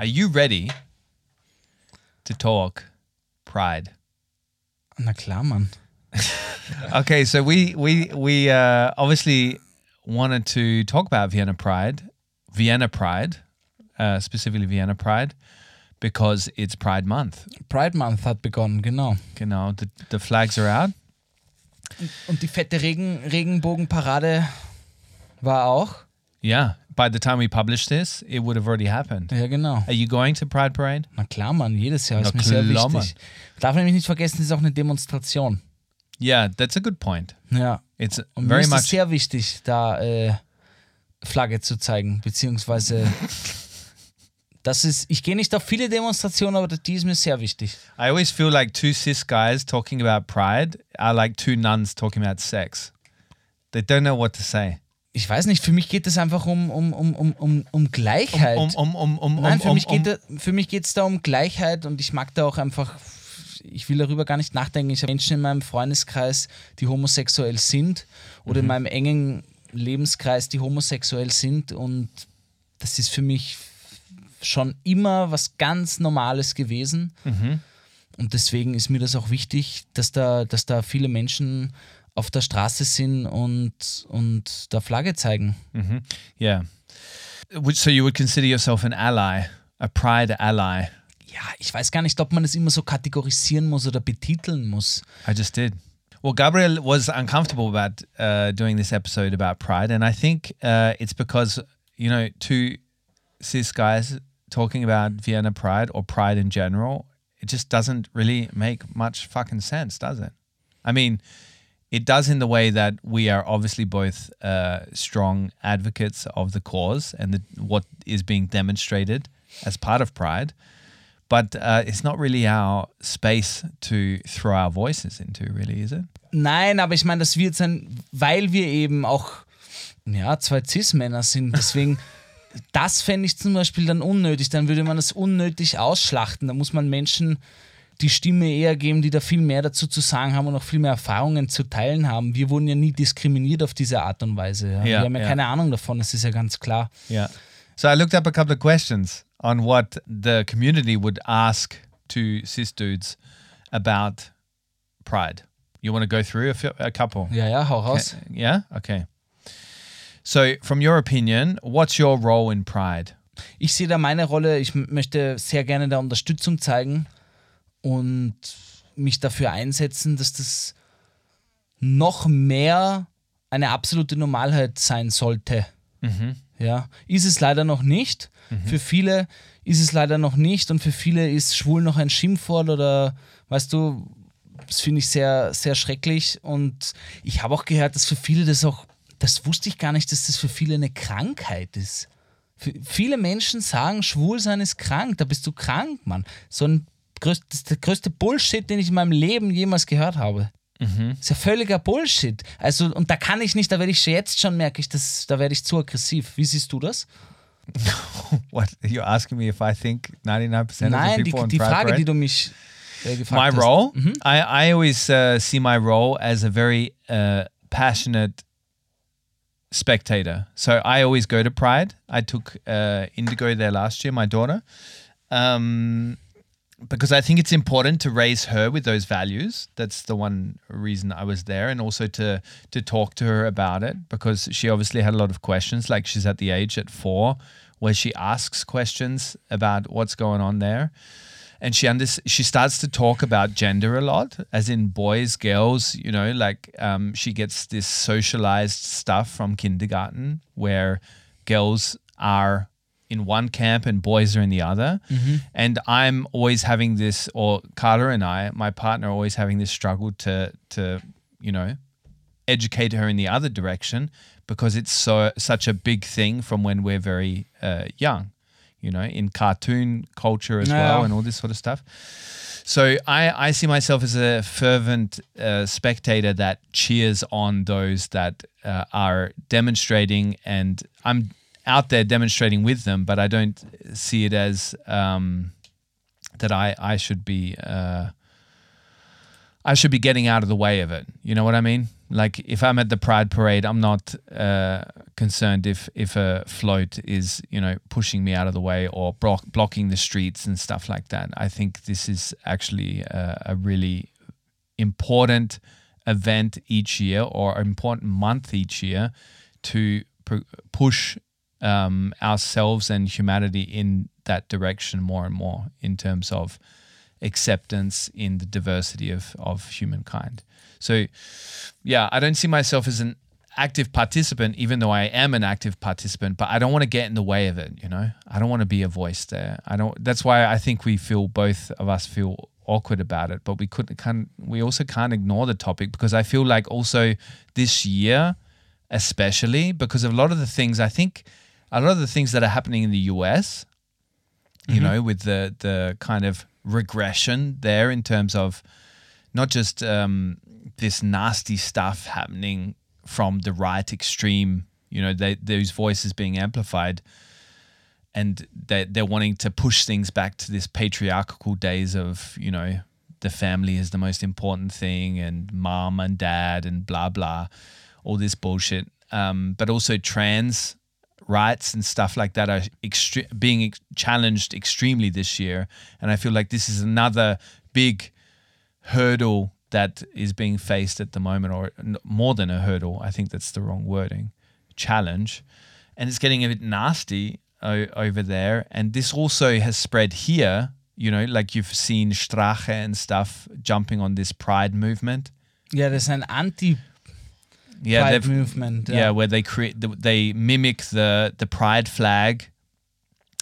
Are you ready to talk pride? Na klar, Mann. Okay, so we we we uh, obviously wanted to talk about Vienna Pride, Vienna Pride, uh, specifically Vienna Pride, because it's Pride Month. Pride Month hat begonnen, genau. Genau, the, the flags are out. Und die fette Regen Regenbogenparade war auch. Yeah, by the time we publish this, it would have already happened. Ja, genau. Are you going to Pride Parade? Na klar, Mann, jedes Jahr ist Na mir sehr klar, wichtig. Darf nämlich nicht vergessen, es ist auch eine Demonstration. Yeah, that's a good point. Ja. It's Und mir very ist es much. sehr wichtig, da äh, Flagge zu zeigen, beziehungsweise das ist, ich gehe nicht auf viele Demonstrationen, aber die ist mir sehr wichtig. I always feel like two cis guys talking about pride are like two nuns talking about sex. They don't know what to say. Ich weiß nicht, für mich geht es einfach um, um, um, um, um, um Gleichheit. Um, um, um, um, Nein, um, für um, mich geht um, es da um Gleichheit und ich mag da auch einfach, ich will darüber gar nicht nachdenken. Ich habe Menschen in meinem Freundeskreis, die homosexuell sind oder in meinem engen Lebenskreis, die homosexuell sind und das ist für mich schon immer was ganz Normales gewesen. Und deswegen ist mir das auch wichtig, dass da, dass da viele Menschen auf der Straße sind und, und da Flagge zeigen. yeah. Which, so you would consider yourself an ally, a pride ally. Ja, ich weiß gar nicht, ob man das immer so kategorisieren muss oder betiteln muss. I just did. Well, Gabriel was uncomfortable about uh, doing this episode about pride, and I think uh, it's because you know two cis guys talking about Vienna pride or pride in general. It just doesn't really make much fucking sense, does it? I mean, it does in the way that we are obviously both uh, strong advocates of the cause and the, what is being demonstrated as part of pride but uh, it's not really our space to throw our voices into, really, is it? Nein, aber ich meine, das wird sein, weil wir eben auch ja, zwei Cis-Männer sind. Deswegen, das fände ich zum Beispiel dann unnötig. Dann würde man das unnötig ausschlachten. Da muss man Menschen die Stimme eher geben, die da viel mehr dazu zu sagen haben und auch viel mehr Erfahrungen zu teilen haben. Wir wurden ja nie diskriminiert auf diese Art und Weise. Ja. Ja, wir haben ja, ja. keine Ahnung davon, das ist ja ganz klar. Yeah. So I looked up a couple of questions on what the community would ask to cis dudes about pride. You want to go through a, few, a couple? Ja, ja, hau raus. Yeah? Okay. So, from your opinion, what's your role in pride? Ich sehe da meine Rolle, ich möchte sehr gerne da Unterstützung zeigen und mich dafür einsetzen, dass das noch mehr eine absolute Normalheit sein sollte. Ja, ist es leider noch nicht. Für viele ist es leider noch nicht und für viele ist schwul noch ein Schimpfwort oder weißt du, das finde ich sehr, sehr schrecklich und ich habe auch gehört, dass für viele das auch, das wusste ich gar nicht, dass das für viele eine Krankheit ist. Für viele Menschen sagen, schwul sein ist krank, da bist du krank, Mann. So ein größ- das ist der größte Bullshit, den ich in meinem Leben jemals gehört habe. ist ja völliger Bullshit. Also, und da kann ich nicht, da werde ich jetzt schon, merke ich, dass, da werde ich zu aggressiv. Wie siehst du das? What you're asking me if I think 99% of the Nein, die, people die Pride Frage, Parade- die du mich äh, gefragt my hast. role I, I always uh, see my role as a very uh, passionate spectator so i always go to pride i took uh, indigo there last year my daughter um, because i think it's important to raise her with those values. That's the one reason i was there and also to to talk to her about it because she obviously had a lot of questions like she's at the age at four where she asks questions about what's going on there. And she under- she starts to talk about gender a lot as in boys girls you know like um, she gets this socialized stuff from kindergarten where girls are in one camp and boys are in the other. And i'm always having this or carter and i my partner are always having this struggle to to you know educate her in the other direction because it's so such a big thing from when we're very uh, young you know in cartoon culture as well and all this sort of stuff. So i i see myself as a fervent uh, spectator that cheers on those that uh, are demonstrating and i'm out there demonstrating with them but i don't see it as um, that i i should be uh, I should be getting out of the way of it. You know what I mean? Like if I'm at the Pride Parade, I'm not uh, concerned if if a float is you know pushing me out of the way or block, blocking the streets and stuff like that. I think this is actually a, a really important event each year or important month each year to push um, ourselves and humanity in that direction more and more in terms of acceptance in the diversity of, of humankind. So, yeah, I don't see myself as an active participant, even though I am an active participant, but I don't want to get in the way of it, you know? I don't want to be a voice there. I don't, that's why I think we feel, both of us feel awkward about it, but we couldn't, can't, we also can't ignore the topic because I feel like also this year, especially because of a lot of the things, I think a lot of the things that are happening in the US, you know, with the the kind of regression there in terms of not just um, this nasty stuff happening from the right extreme You know, they, those voices being amplified, and they they're wanting to push things back to this patriarchal days of you know the family is the most important thing and mom and dad and blah blah, all this bullshit. Um, but also trans rights and stuff like that are extre- being ex- challenged extremely this year, and I feel like this is another big hurdle that is being faced at the moment, or more than a hurdle. I think that's the wrong wording. Challenge, and it's getting a bit nasty o- over there. And this also has spread here. You know, like you've seen Strache and stuff jumping on this pride movement. Yeah, das an Anti-Pride Yeah, they've Movement. yeah, where they create they mimic the the pride flag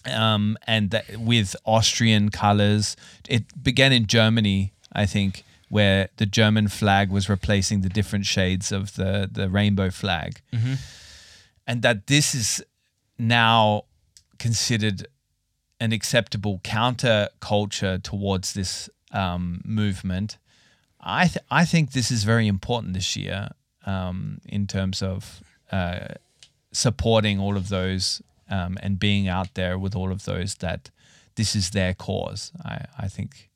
um and that with austrian colors it began in germany i think where the german flag was replacing the different shades of the the rainbow flag and that this is now considered an acceptable counter culture towards this um, movement. I th- I think this is very important this year um, in terms of uh, supporting all of those um, and being out there with all of those that this is their cause. I I think.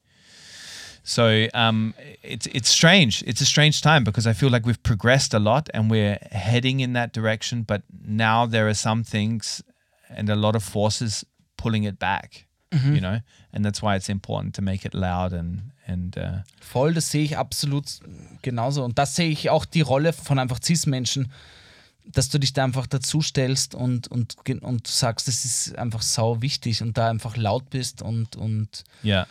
So um, it's it's strange. It's a strange time because I feel like we've progressed a lot and we're heading in that direction. But now there are some things and a lot of forces pulling it back. You know, and that's why it's important to make it loud and and uh, Voll, das sehe ich absolut genauso. Und das sehe ich auch die Rolle von einfach Cis-Menschen, dass du dich da einfach dazu stellst und, und, und sagst, das ist einfach sau wichtig und da einfach laut bist und, und yeah.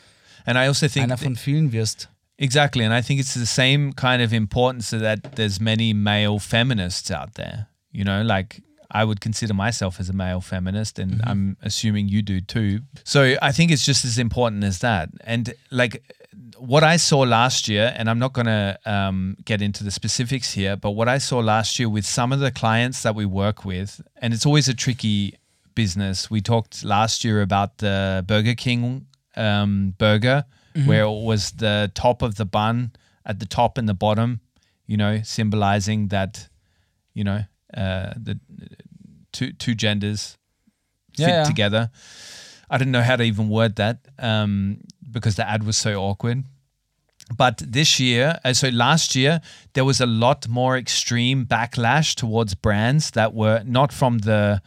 And I also think einer von vielen wirst. Exactly, and I think it's the same kind of importance that there's many male feminists out there. You know, like I would consider myself as a male feminist, and I'm assuming you do too. So I think it's just as important as that. And like what I saw last year, and I'm not going to um, get into the specifics here, but what I saw last year with some of the clients that we work with, and it's always a tricky business. We talked last year about the Burger King um, burger, where it was the top of the bun at the top and the bottom, you know, symbolizing that, you know, uh, the two two genders fit Yeah, yeah. together. I didn't know how to even word that um, because the ad was so awkward. But this year, uh, so last year, there was a lot more extreme backlash towards brands that were not from the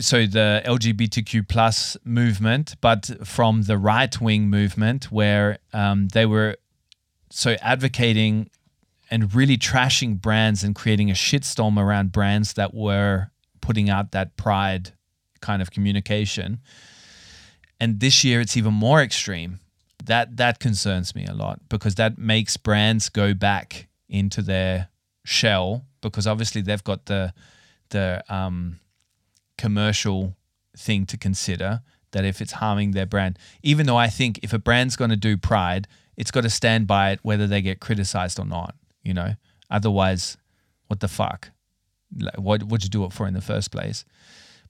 so the LGBTQ plus movement, but from the right wing movement, where um, they were so advocating and really trashing brands and creating a shitstorm around brands that were putting out that pride kind of communication. And this year, it's even more extreme. That that concerns me a lot because that makes brands go back into their shell because obviously they've got the the um, commercial thing to consider that if it's harming their brand, even though I think if a brand's going to do pride, it's got to stand by it whether they get criticized or not, you know? Otherwise, what the fuck? Like, what would you do it for in the first place?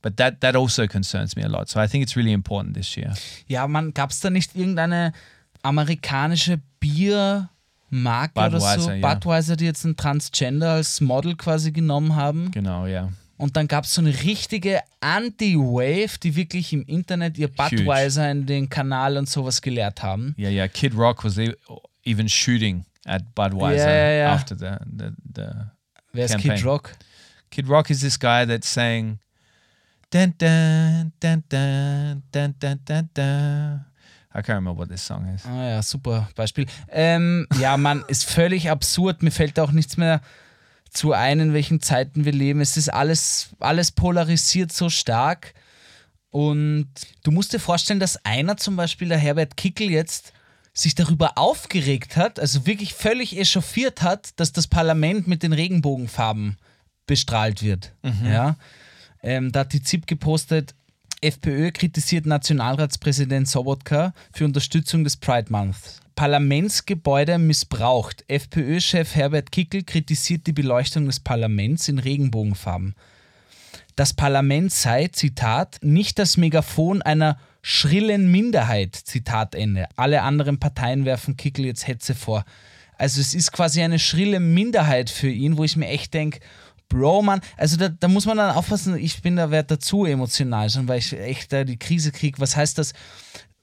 But that that also concerns me a lot. So I think it's really important this year. Ja, man, gab es da nicht irgendeine amerikanische Biermarke oder so? Budweiser, ja. Budweiser, die jetzt einen Transgender als Model quasi genommen haben. Genau, yeah. Und dann gab es so eine richtige Anti-Wave, die wirklich im Internet ihr Budweiser in den Kanal und sowas gelehrt haben. Yeah, yeah. Kid Rock was e- even shooting at Budweiser yeah, yeah. after the, the the Wer ist. Kid Rock? Kid Rock is this guy that's saying dun dun dun dun dun dun dun dun. I can't remember what this song is. Ah ja, super Beispiel. Ähm, ja, man, ist völlig absurd. Mir fällt auch nichts mehr zu ein, in welchen Zeiten wir leben. Es ist alles, alles polarisiert so stark. Und du musst dir vorstellen, dass einer zum Beispiel, der Herbert Kickel, jetzt sich darüber aufgeregt hat, also wirklich völlig echauffiert hat, dass das Parlament mit den Regenbogenfarben bestrahlt wird. Ja? Ähm, da hat die ZIP gepostet, FPÖ kritisiert Nationalratspräsident Sobotka für Unterstützung des Pride Months. Parlamentsgebäude missbraucht. FPÖ-Chef Herbert Kickel kritisiert die Beleuchtung des Parlaments in Regenbogenfarben. Das Parlament sei, Zitat, nicht das Megafon einer schrillen Minderheit, Zitat Ende. Alle anderen Parteien werfen Kickel jetzt Hetze vor. Also es ist quasi eine schrille Minderheit für ihn, wo ich mir echt denke, Bro, Mann, also da, da muss man dann aufpassen, ich bin da werd dazu emotional, schon weil ich echt da die Krise kriege. Was heißt das?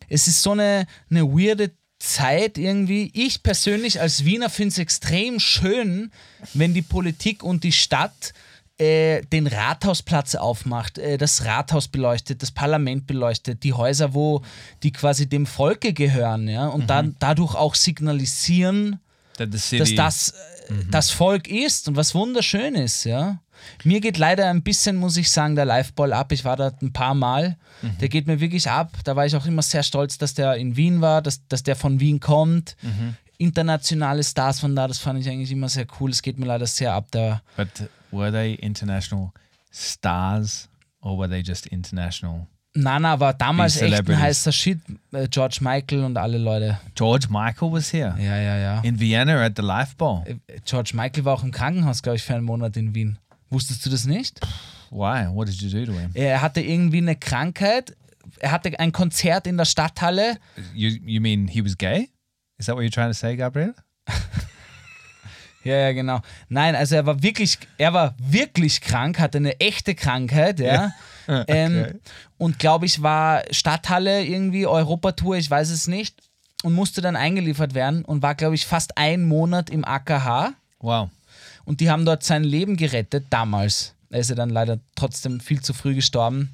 Es ist so eine, eine weirde Zeit irgendwie. Ich persönlich als Wiener finde es extrem schön, wenn die Politik und die Stadt äh, den Rathausplatz aufmacht, äh, das Rathaus beleuchtet, das Parlament beleuchtet, die Häuser, wo die quasi dem Volke gehören, ja, und dann dadurch auch signalisieren, dass das äh, das Volk ist und was wunderschön ist, ja. Mir geht leider ein bisschen, muss ich sagen, der Liveball ab. Ich war da ein paar Mal. Der geht mir wirklich ab. Da war ich auch immer sehr stolz, dass der in Wien war, dass, dass der von Wien kommt. Internationale Stars von da, das fand ich eigentlich immer sehr cool. Es geht mir leider sehr ab. Da but were they international stars or were they just international? Nana war damals echt ein heißer Shit. Äh, George Michael und alle Leute. George Michael was here Ja, ja, ja. in Vienna at the Life Bowl. Äh, George Michael war auch im Krankenhaus, glaube ich, für einen Monat in Wien. Wusstest du das nicht? Why? What did you do to him? Er hatte irgendwie eine Krankheit. Er hatte ein Konzert in der Stadthalle. You you mean he was gay? Is that what you're trying to say, Gabriel? Ja, ja, genau. Nein, also er war wirklich, er war wirklich krank, hatte eine echte Krankheit, ja. ähm, und glaube ich, war Stadthalle irgendwie, Europatour, ich weiß es nicht. Und musste dann eingeliefert werden und war, glaube ich, fast einen Monat im AKH. Wow. Und die haben dort sein Leben gerettet, damals. Er ist ja dann leider trotzdem viel zu früh gestorben.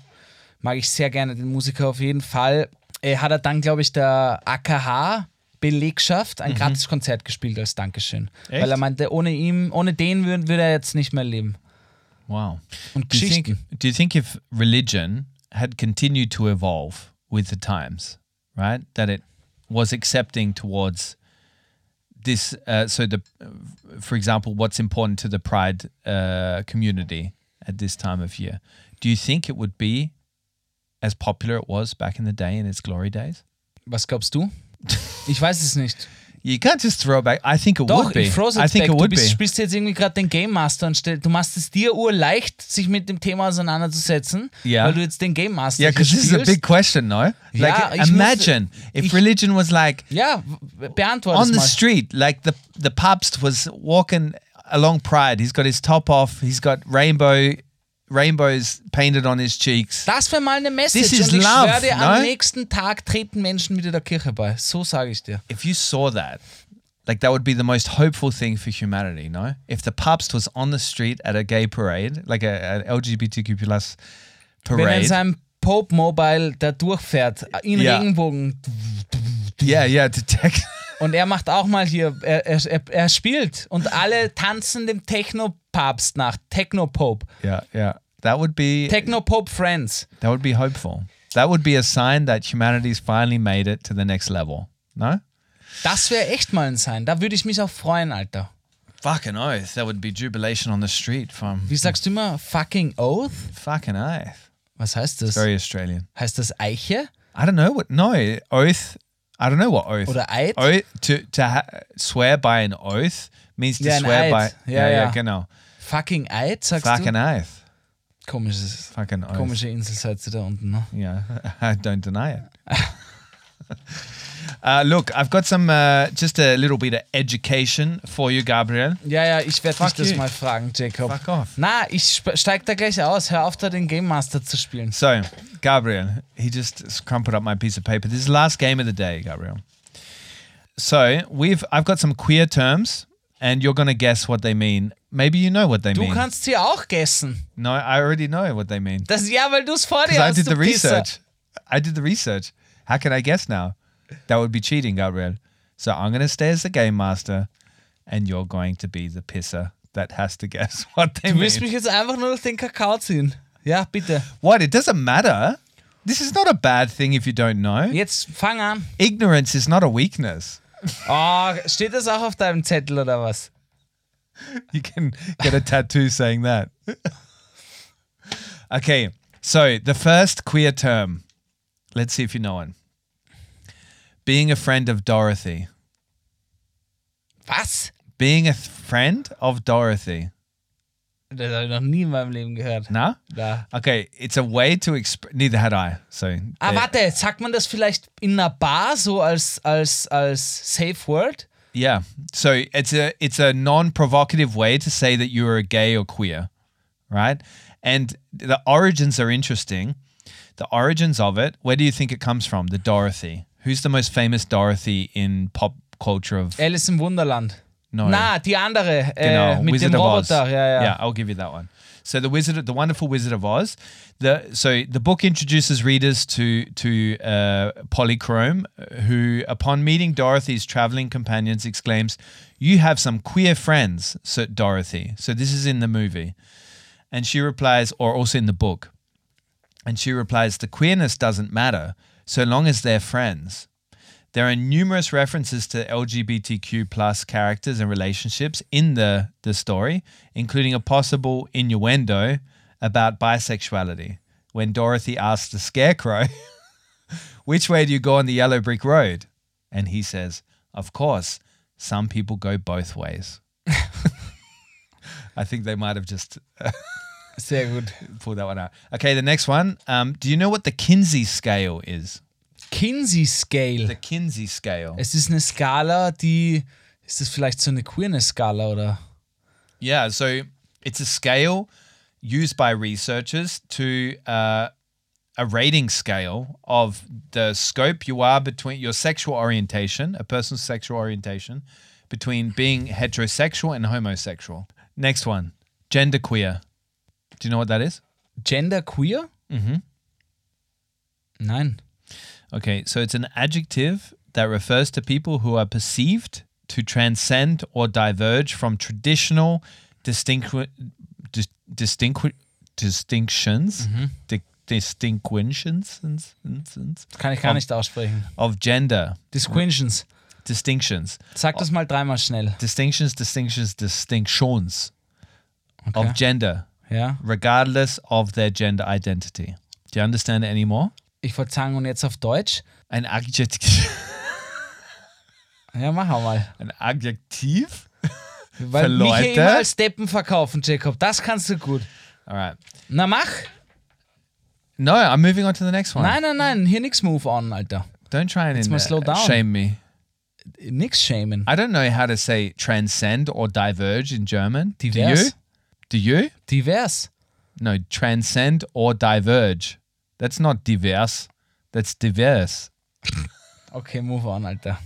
Mag ich sehr gerne den Musiker auf jeden Fall. Er hat er dann, glaube ich, der AKH-Belegschaft ein Gratiskonzert gespielt als Dankeschön. Echt? Weil er meinte, ohne ihm, ohne den würde würd er jetzt nicht mehr leben. Wow. Do you think do you think if religion had continued to evolve with the times, right? That it was accepting towards this uh, so the for example what's important to the pride uh, community at this time of year do you think it would be as popular it was back in the day in its glory days Was glaubst du? Ich weiß es nicht. you can't just throw back i think it Doch, would be ich i think it Du would bist, be spielst jetzt irgendwie gerade den Game Master und stell, du machst es dir urleicht, sich mit dem Thema auseinanderzusetzen, Ja. weil du jetzt den Game Master yeah because this is a big question no like Ja, imagine musste- if ich- religion was like Ja, on the mal. street, like the the Papst was walking along Pride. He's got his top off. He's got rainbow rainbows painted on his cheeks. Das wäre mal eine Message. This is und ich love, schwöre no? am nächsten Tag treten Menschen wieder der Kirche bei. So sage ich dir. If you saw that, like that would be the most hopeful thing for humanity. No, if the Papst was on the street at a gay parade, like a, an LGBTQ plus parade. Wenn er in seinem Pope Mobile da durchfährt, in Ja. Regenbogen, yeah, yeah, to text. Und er macht auch mal hier, er, er, er, spielt und alle tanzen dem Techno-Papst nach, Techno-Pope. yeah, yeah. That would be Techno-Pope Friends. that would be hopeful. That would be a sign that humanity's finally made it to the next level. No. Das wäre echt mal ein Sein. Da würde ich mich auch freuen, Alter. Fucking oath. That would be jubilation on the street from Wie sagst du immer? Fucking Oath? fucking oath. Was heißt das? Very Australian. Heißt das Eiche? I don't know what. No oath. I don't know what oath. Oder Eid? Oath to to swear by an oath means to Ja, swear Eid. by. Ja, ja. yeah, genau. Fucking Eid, sagst Fucking du? oath. Komisches, Fucking oath. komische Insel seid ihr da unten, ne? Yeah, I don't deny it. uh, look, I've got some uh, just a little bit of education for you, Gabriel. Ja, ja, ich werde dich das you. mal fragen, Jacob. Fuck off. Na, ich steig da gleich aus. Hör auf, da den Game Master zu spielen. So, Gabriel, he just crumpled up my piece of paper. This is the last game of the day, Gabriel. So we've I've got some queer terms, and you're gonna guess what they mean. Maybe you know what they Du mean. kannst sie auch gessen. No, I already know what they mean Das, ja, weil du es vor dir because I did the research. I did the research. How can I guess now? That would be cheating, Gabriel. So I'm gonna stay as the game master, and you're going to be the pisser that has to guess what they Du mean. willst mich jetzt einfach nur den Kakao ziehen. Ja, bitte. What? It doesn't matter. This is not a bad thing if you don't know. Jetzt fang an. Ignorance is not a weakness. Oh, steht das auch auf deinem Zettel oder was? You can get a tattoo saying that. okay, so the first queer term. Let's see if you know it. Being a friend of Dorothy. Was? Being a friend of Dorothy. Das habe ich noch nie in meinem Leben gehört. No? Da. Okay, it's a way to express. Neither had I. So. Ah, there- warte, sagt man das vielleicht in einer Bar so als, als, als Safe Word? Yeah. So it's a it's a non-provocative way to say that you are a gay or queer. right? And the origins are interesting. The origins of it, where do you think it comes from? The Dorothy. Who's the most famous Dorothy in pop culture of Alice in Wonderland. No. Na, die andere. Äh, Genau, mit Wizard dem of Oz. Roboter. Ja, ja. Yeah, I'll give you that one. So the wizard, of the wonderful Wizard of Oz. The so the book introduces readers to to uh, Polychrome, who, upon meeting Dorothy's traveling companions, exclaims, "You have some queer friends, Sir Dorothy." So this is in the movie, and she replies, or also in the book, and she replies, "The queerness doesn't matter so long as they're friends." There are numerous references to LGBTQ plus characters and relationships in the, the story, including a possible innuendo about bisexuality when Dorothy asks the scarecrow, Which way do you go on the yellow brick road? And he says, Of course, some people go both ways. I think they might have just Sehr gut. pulled that one out. Okay, the next one. Um, do you know what the Kinsey scale is? Kinsey Scale. The Kinsey scale. Es ist eine Skala, die. Ist das vielleicht so eine Queerness-Skala oder? Yeah, so it's a scale used by researchers to uh, a rating scale of the scope you are between your sexual orientation, a person's sexual orientation, between being heterosexual and homosexual. Next one, genderqueer. Do you know what that is? Gender queer? Mhm. Nein. Okay, so it's an adjective that refers to people who are perceived to transcend or diverge from traditional distinqui- dis- distinqui- distinctions, di- distinctions Kann ich gar nicht aussprechen. of gender. Disquintions. Distinctions. Sag das mal dreimal schnell. Distinctions, distinctions, distinctions Okay. of gender, Ja. regardless of their gender identity. Do you understand it anymore? Ich wollte sagen, und jetzt auf Deutsch? Ein Adjektiv. Ja, mach mal. Ein Adjektiv? Weil Für mich hier Leute? immer als Deppen verkaufen, Jacob. Das kannst du gut. All right. Na, mach. No, I'm moving on to the next one. Nein, nein, nein. Hier nix Move on, Alter. Don't try and Jetzt mal uh, slow down. shame me. Nix shamen. I don't know how to say transcend or diverge in German. Do you? Do you? Divers. No, transcend or diverge. That's not divers. That's diverse. Okay, move on, Alter.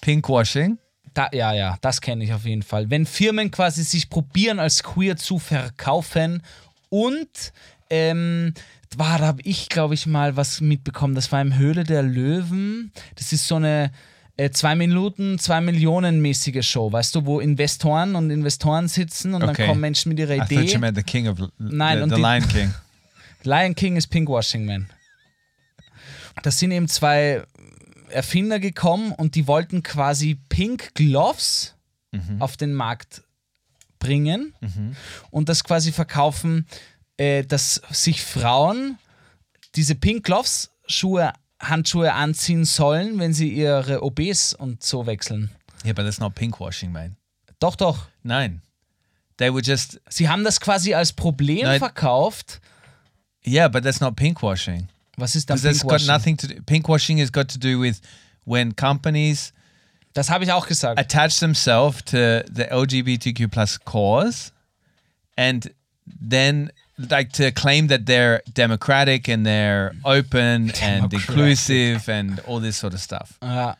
Pinkwashing. Da, ja, ja, das kenne ich auf jeden Fall. Wenn Firmen quasi sich probieren, als queer zu verkaufen und ähm, war, da habe ich, glaube ich, mal was mitbekommen. Das war im Höhle der Löwen. Das ist so eine äh, zwei Minuten, zwei Millionen mäßige Show, weißt du, wo Investoren und Investoren sitzen und Okay. dann kommen Menschen mit ihrer I thought Idee. you meant the king of Nein, the, und the Lion King. Lion King ist Pinkwashing Man. Da sind eben zwei Erfinder gekommen und die wollten quasi Pink Gloves auf den Markt bringen und das quasi verkaufen, äh, dass sich Frauen diese Pink Gloves Schuhe, Handschuhe anziehen sollen, wenn sie ihre OBs und so wechseln. Yeah, but that's not pinkwashing, man. Doch, doch. Nine. They were just Sie haben das quasi als Problem Nein. verkauft. yeah, but that's not pinkwashing. Was ist dann that's got Pinkwashing? nothing to do. Pinkwashing has got to do with when companies Das habe ich auch gesagt. attach themselves to the LGBTQ plus cause and then like to claim that they're democratic and they're open and inclusive and all this sort of stuff. Ja.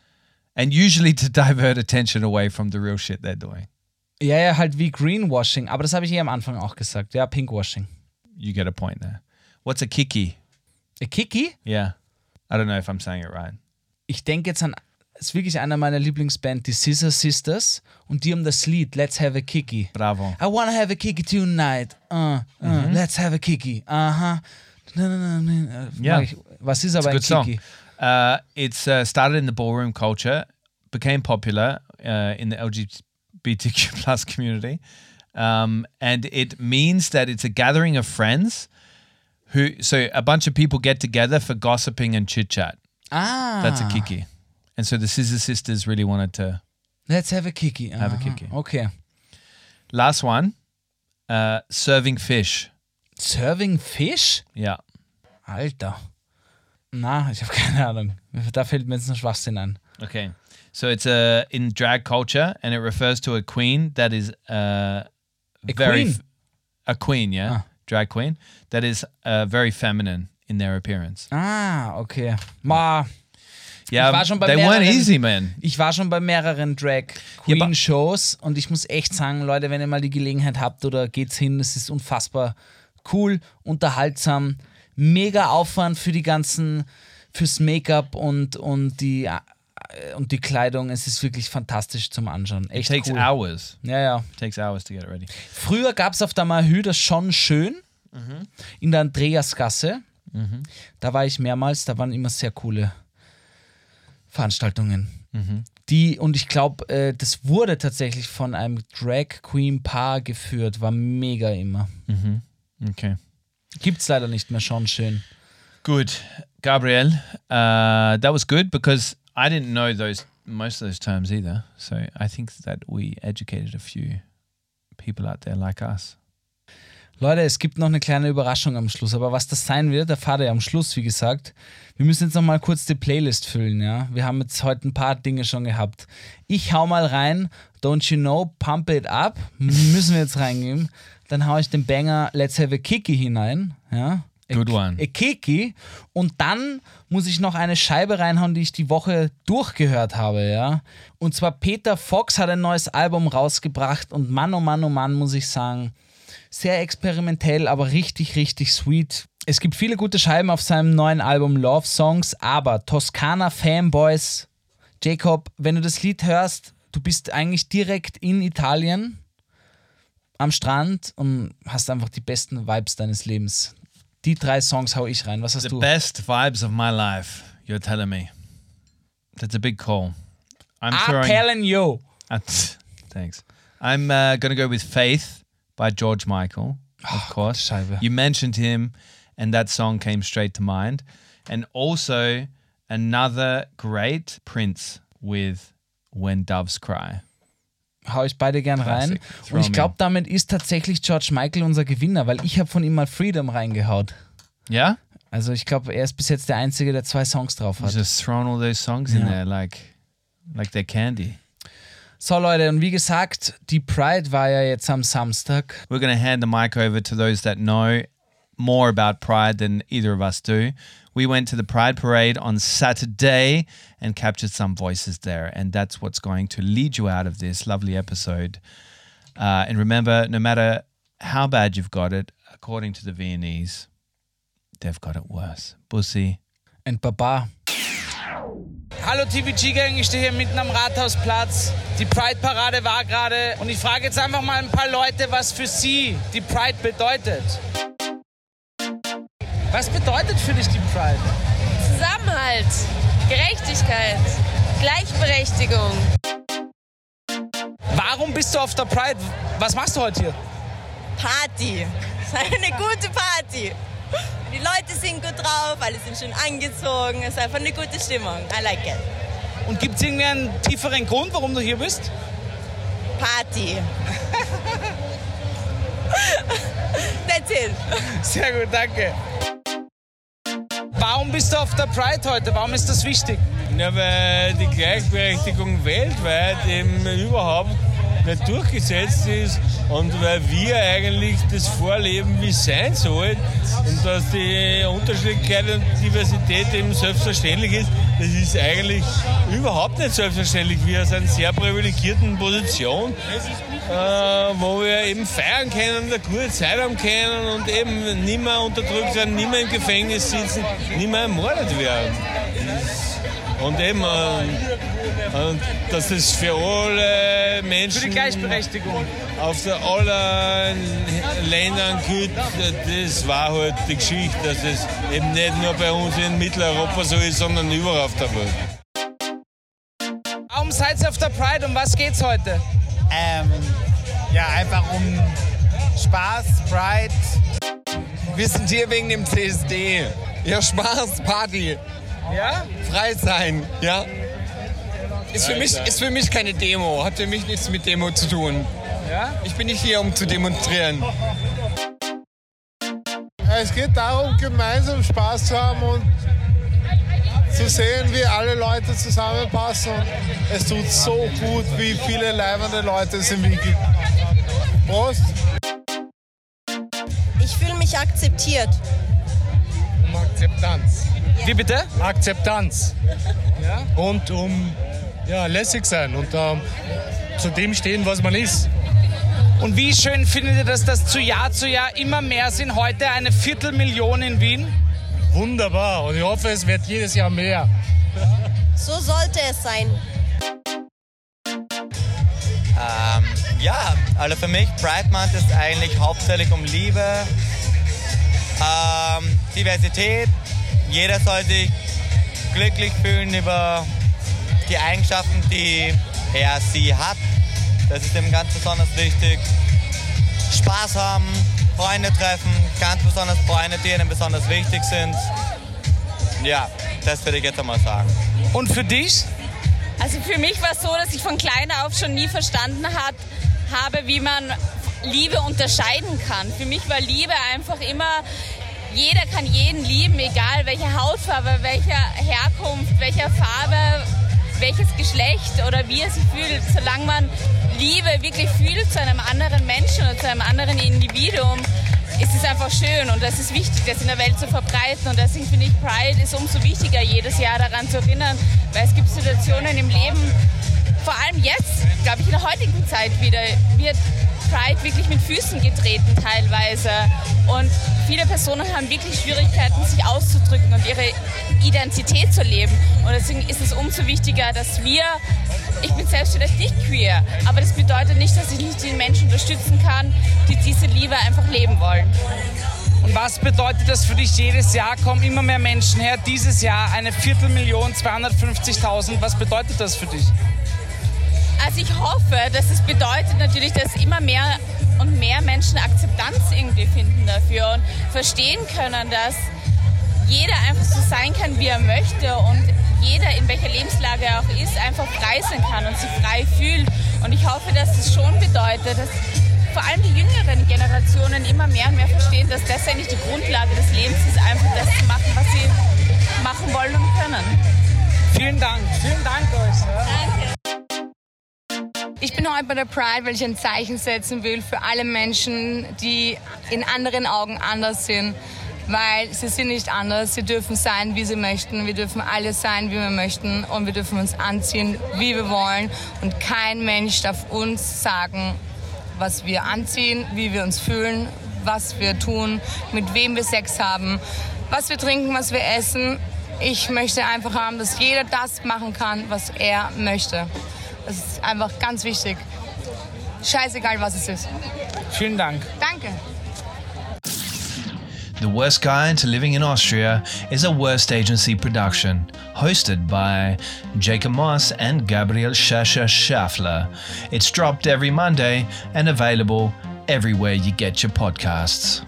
And usually to divert attention away from the real shit they're doing. Ja, ja, halt wie Greenwashing. Aber das habe ich eh am Anfang auch gesagt. Ja, Pinkwashing. You get a point there. What's a kiki? A Kiki? Yeah. I don't know if I'm saying it right. Ich denke jetzt an, ist wirklich einer meiner Lieblingsband, die Scissor Sisters. Und die haben das Lied Let's Have a Kiki. Bravo. I wanna have a Kiki tonight. Uh, uh, Let's have a Kiki. Aha. Ja. Mag ich- Was ist aber ein Good song. Kiki? Uh, it's uh, started in the ballroom culture, became popular uh, in the LGBTQ plus community, um, and it means that it's a gathering of friends who. So a bunch of people get together for gossiping and chit chat. Ah. That's a kiki, and so the Scissor Sisters really wanted to. Let's have a Kiki. Have a Aha. Kiki. Okay. Last one, uh, serving fish. Serving Fish? Yeah. Alter. Na, ich habe keine Ahnung. Da fällt mir jetzt nur Schwachsinn ein. Okay. So it's uh, in drag culture, and it refers to a queen that is uh, A very queen? f- a queen, yeah, drag queen that is uh, very feminine in their appearance. Ah, okay. Ma, Yeah, war schon bei they mehreren- easy, man. ich war schon bei mehreren Drag Ja, Queen Shows und ich muss echt sagen, Leute, wenn ihr mal die Gelegenheit habt oder geht's hin, es ist unfassbar cool, unterhaltsam, mega Aufwand für die ganzen, fürs Make-up und, und die äh, und die Kleidung, es ist wirklich fantastisch zum Anschauen. It Echt takes cool. hours. Ja, ja. It takes hours to get it ready. Früher gab es auf der Mahü das schon schön in der Andreasgasse. Da war ich mehrmals, da waren immer sehr coole Veranstaltungen. Die, und ich glaube, äh, das wurde tatsächlich von einem Drag Queen Paar geführt, war mega immer. Okay. Gibt's leider nicht mehr schon schön. Good, Gabriel. Uh, that was good because I didn't know those most of those terms either. So I think that we educated a few people out there like us. Leute, es gibt noch eine kleine Überraschung am Schluss, aber was das sein wird, erfahrt ihr am Schluss, wie gesagt. Wir müssen jetzt noch mal kurz die Playlist füllen, ja. Wir haben jetzt heute ein paar Dinge schon gehabt. Ich hau mal rein, Don't You Know, Pump It Up, müssen wir jetzt reingeben. Dann hau ich den Banger Let's Have a Kiki hinein, ja. A- Good one. A Kiki. Und dann muss ich noch eine Scheibe reinhauen, die ich die Woche durchgehört habe, ja. Und zwar Peter Fox hat ein neues Album rausgebracht und Mann, oh Mann, oh Mann, muss ich sagen, sehr experimentell, aber richtig, richtig sweet. Es gibt viele gute Scheiben auf seinem neuen Album Love Songs, aber Toskana Fanboys, Jacob, wenn du das Lied hörst, du bist eigentlich direkt in Italien am Strand und hast einfach die besten Vibes deines Lebens. Die drei Songs hau ich rein. Was hast The du? best vibes of my life. You're telling me. That's a big call. I'm I'm telling you. Thanks. I'm uh, to go with Faith by George Michael, of course. Scheibe. You mentioned him, and that song came straight to mind. And also another great Prince with When Doves Cry. Hau ich beide gern rein. Classic. Throw Und ich glaube, damit ist tatsächlich George Michael unser Gewinner, weil ich habe von ihm mal Freedom reingehaut. Yeah? Also ich glaube, er ist bis jetzt der Einzige, der zwei Songs drauf hat. just thrown all those songs in Yeah. there like, like they're candy. So Leute, und wie gesagt, die Pride war ja jetzt am Samstag. We're going to hand the mic over to those that know more about Pride than either of us do. We went to the Pride Parade on Saturday and captured some voices there. And that's what's going to lead you out of this lovely episode. Uh, and remember, no matter how bad you've got it, according to the Viennese, they've got it worse. Bussy. And Baba. Hallo TVG Gang, ich stehe hier mitten am Rathausplatz. Die Pride-Parade war gerade und ich frage jetzt einfach mal ein paar Leute, was für sie die Pride bedeutet. Was bedeutet für dich die Pride? Zusammenhalt, Gerechtigkeit, Gleichberechtigung. Warum bist du auf der Pride? Was machst du heute hier? Party. Eine gute Party. Die Leute sind gut drauf, alle sind schön angezogen. Es ist einfach eine gute Stimmung. I like it. Und gibt es irgendwie einen tieferen Grund, warum du hier bist? Party. That's it. Sehr gut, danke. Warum bist du auf der Pride heute? Warum ist das wichtig? Ja, weil die Gleichberechtigung weltweit eben überhaupt nicht durchgesetzt ist und weil wir eigentlich das vorleben, wie es sein soll und dass die Unterschiedlichkeit und Diversität eben selbstverständlich ist, das ist eigentlich überhaupt nicht selbstverständlich. Wir sind in einer sehr privilegierten Position, äh, wo wir eben feiern können, eine gute Zeit haben können und eben nicht mehr unterdrückt werden, nicht mehr im Gefängnis sitzen, nicht mehr ermordet werden. Und eben, äh, und dass es für alle Menschen Für die Gleichberechtigung. auf der allen Ländern gilt, das war halt die Geschichte, dass es eben nicht nur bei uns in Mitteleuropa so ist, sondern überall auf der Welt. Warum seid ihr auf der Pride? Um was geht's heute? Ähm, ja, einfach um Spaß, Pride. Wir sind hier wegen dem CSD. Ja, Spaß, Party, Ja? frei sein, ja. Ist für, mich, ist für mich keine Demo, hat für mich nichts mit Demo zu tun. Ja? Ich bin nicht hier, um zu demonstrieren. Es geht darum, gemeinsam Spaß zu haben und zu sehen, wie alle Leute zusammenpassen. Es tut so gut, wie viele leibende Leute es im Wien gibt. Prost! sich akzeptiert. Um Akzeptanz. Wie bitte? Akzeptanz. Und um ja, lässig sein und ähm, zu dem stehen, was man ist. Und wie schön findet ihr das, dass zu Jahr zu Jahr immer mehr sind? Heute eine Viertelmillion in Wien. Wunderbar. Und ich hoffe, es wird jedes Jahr mehr. So sollte es sein. Ähm, ja, also für mich Pride Month ist eigentlich hauptsächlich um Liebe, ähm, Diversität. Jeder soll sich glücklich fühlen über die Eigenschaften, die er sie hat. Das ist ihm ganz besonders wichtig. Spaß haben, Freunde treffen, ganz besonders Freunde, die ihnen besonders wichtig sind. Ja, das würde ich jetzt einmal sagen. Und für dich? Also für mich war es so, dass ich von klein auf schon nie verstanden hat, habe, wie man Liebe unterscheiden kann. Für mich war Liebe einfach immer, jeder kann jeden lieben, egal welche Hautfarbe, welcher Herkunft, welcher Farbe, welches Geschlecht oder wie er sich fühlt. Solange man Liebe wirklich fühlt zu einem anderen Menschen oder zu einem anderen Individuum, ist es einfach schön und das ist wichtig, das in der Welt zu verbreiten. Und deswegen finde ich, Pride ist umso wichtiger, jedes Jahr daran zu erinnern, weil es gibt Situationen im Leben, vor allem jetzt, glaube ich, in der heutigen Zeit wieder, wird Pride wirklich mit Füßen getreten teilweise. Und viele Personen haben wirklich Schwierigkeiten, sich auszudrücken und ihre Identität zu leben. Und deswegen ist es umso wichtiger, dass wir, ich bin selbst vielleicht nicht queer, aber das bedeutet nicht, dass ich nicht die Menschen unterstützen kann, die diese Liebe einfach leben wollen. Und was bedeutet das für dich? Jedes Jahr kommen immer mehr Menschen her. Dieses Jahr eine Viertelmillion, 250.000. Was bedeutet das für dich? Also ich hoffe, dass es bedeutet natürlich, dass immer mehr und mehr Menschen Akzeptanz irgendwie finden dafür und verstehen können, dass jeder einfach so sein kann, wie er möchte und jeder, in welcher Lebenslage er auch ist, einfach frei sein kann und sich frei fühlt. Und ich hoffe, dass es schon bedeutet, dass vor allem die jüngeren Generationen immer mehr und mehr verstehen, dass das eigentlich die Grundlage des Lebens ist, einfach das zu machen, was sie machen wollen und können. Vielen Dank. Vielen Dank euch. Danke. Ich bin heute bei der Pride, weil ich ein Zeichen setzen will für alle Menschen, die in anderen Augen anders sind. Weil sie sind nicht anders, sie dürfen sein, wie sie möchten. Wir dürfen alle sein, wie wir möchten. Und wir dürfen uns anziehen, wie wir wollen. Und kein Mensch darf uns sagen, was wir anziehen, wie wir uns fühlen, was wir tun, mit wem wir Sex haben, was wir trinken, was wir essen. Ich möchte einfach haben, dass jeder das machen kann, was er möchte. Das ist einfach ganz wichtig. Scheißegal, was es ist. Vielen Dank. Danke. The Worst Guide to Living in Austria is a Worst Agency production, hosted by Jacob Moss and Gabriel Schascher Schaffler. It's dropped every Monday and available everywhere you get your podcasts.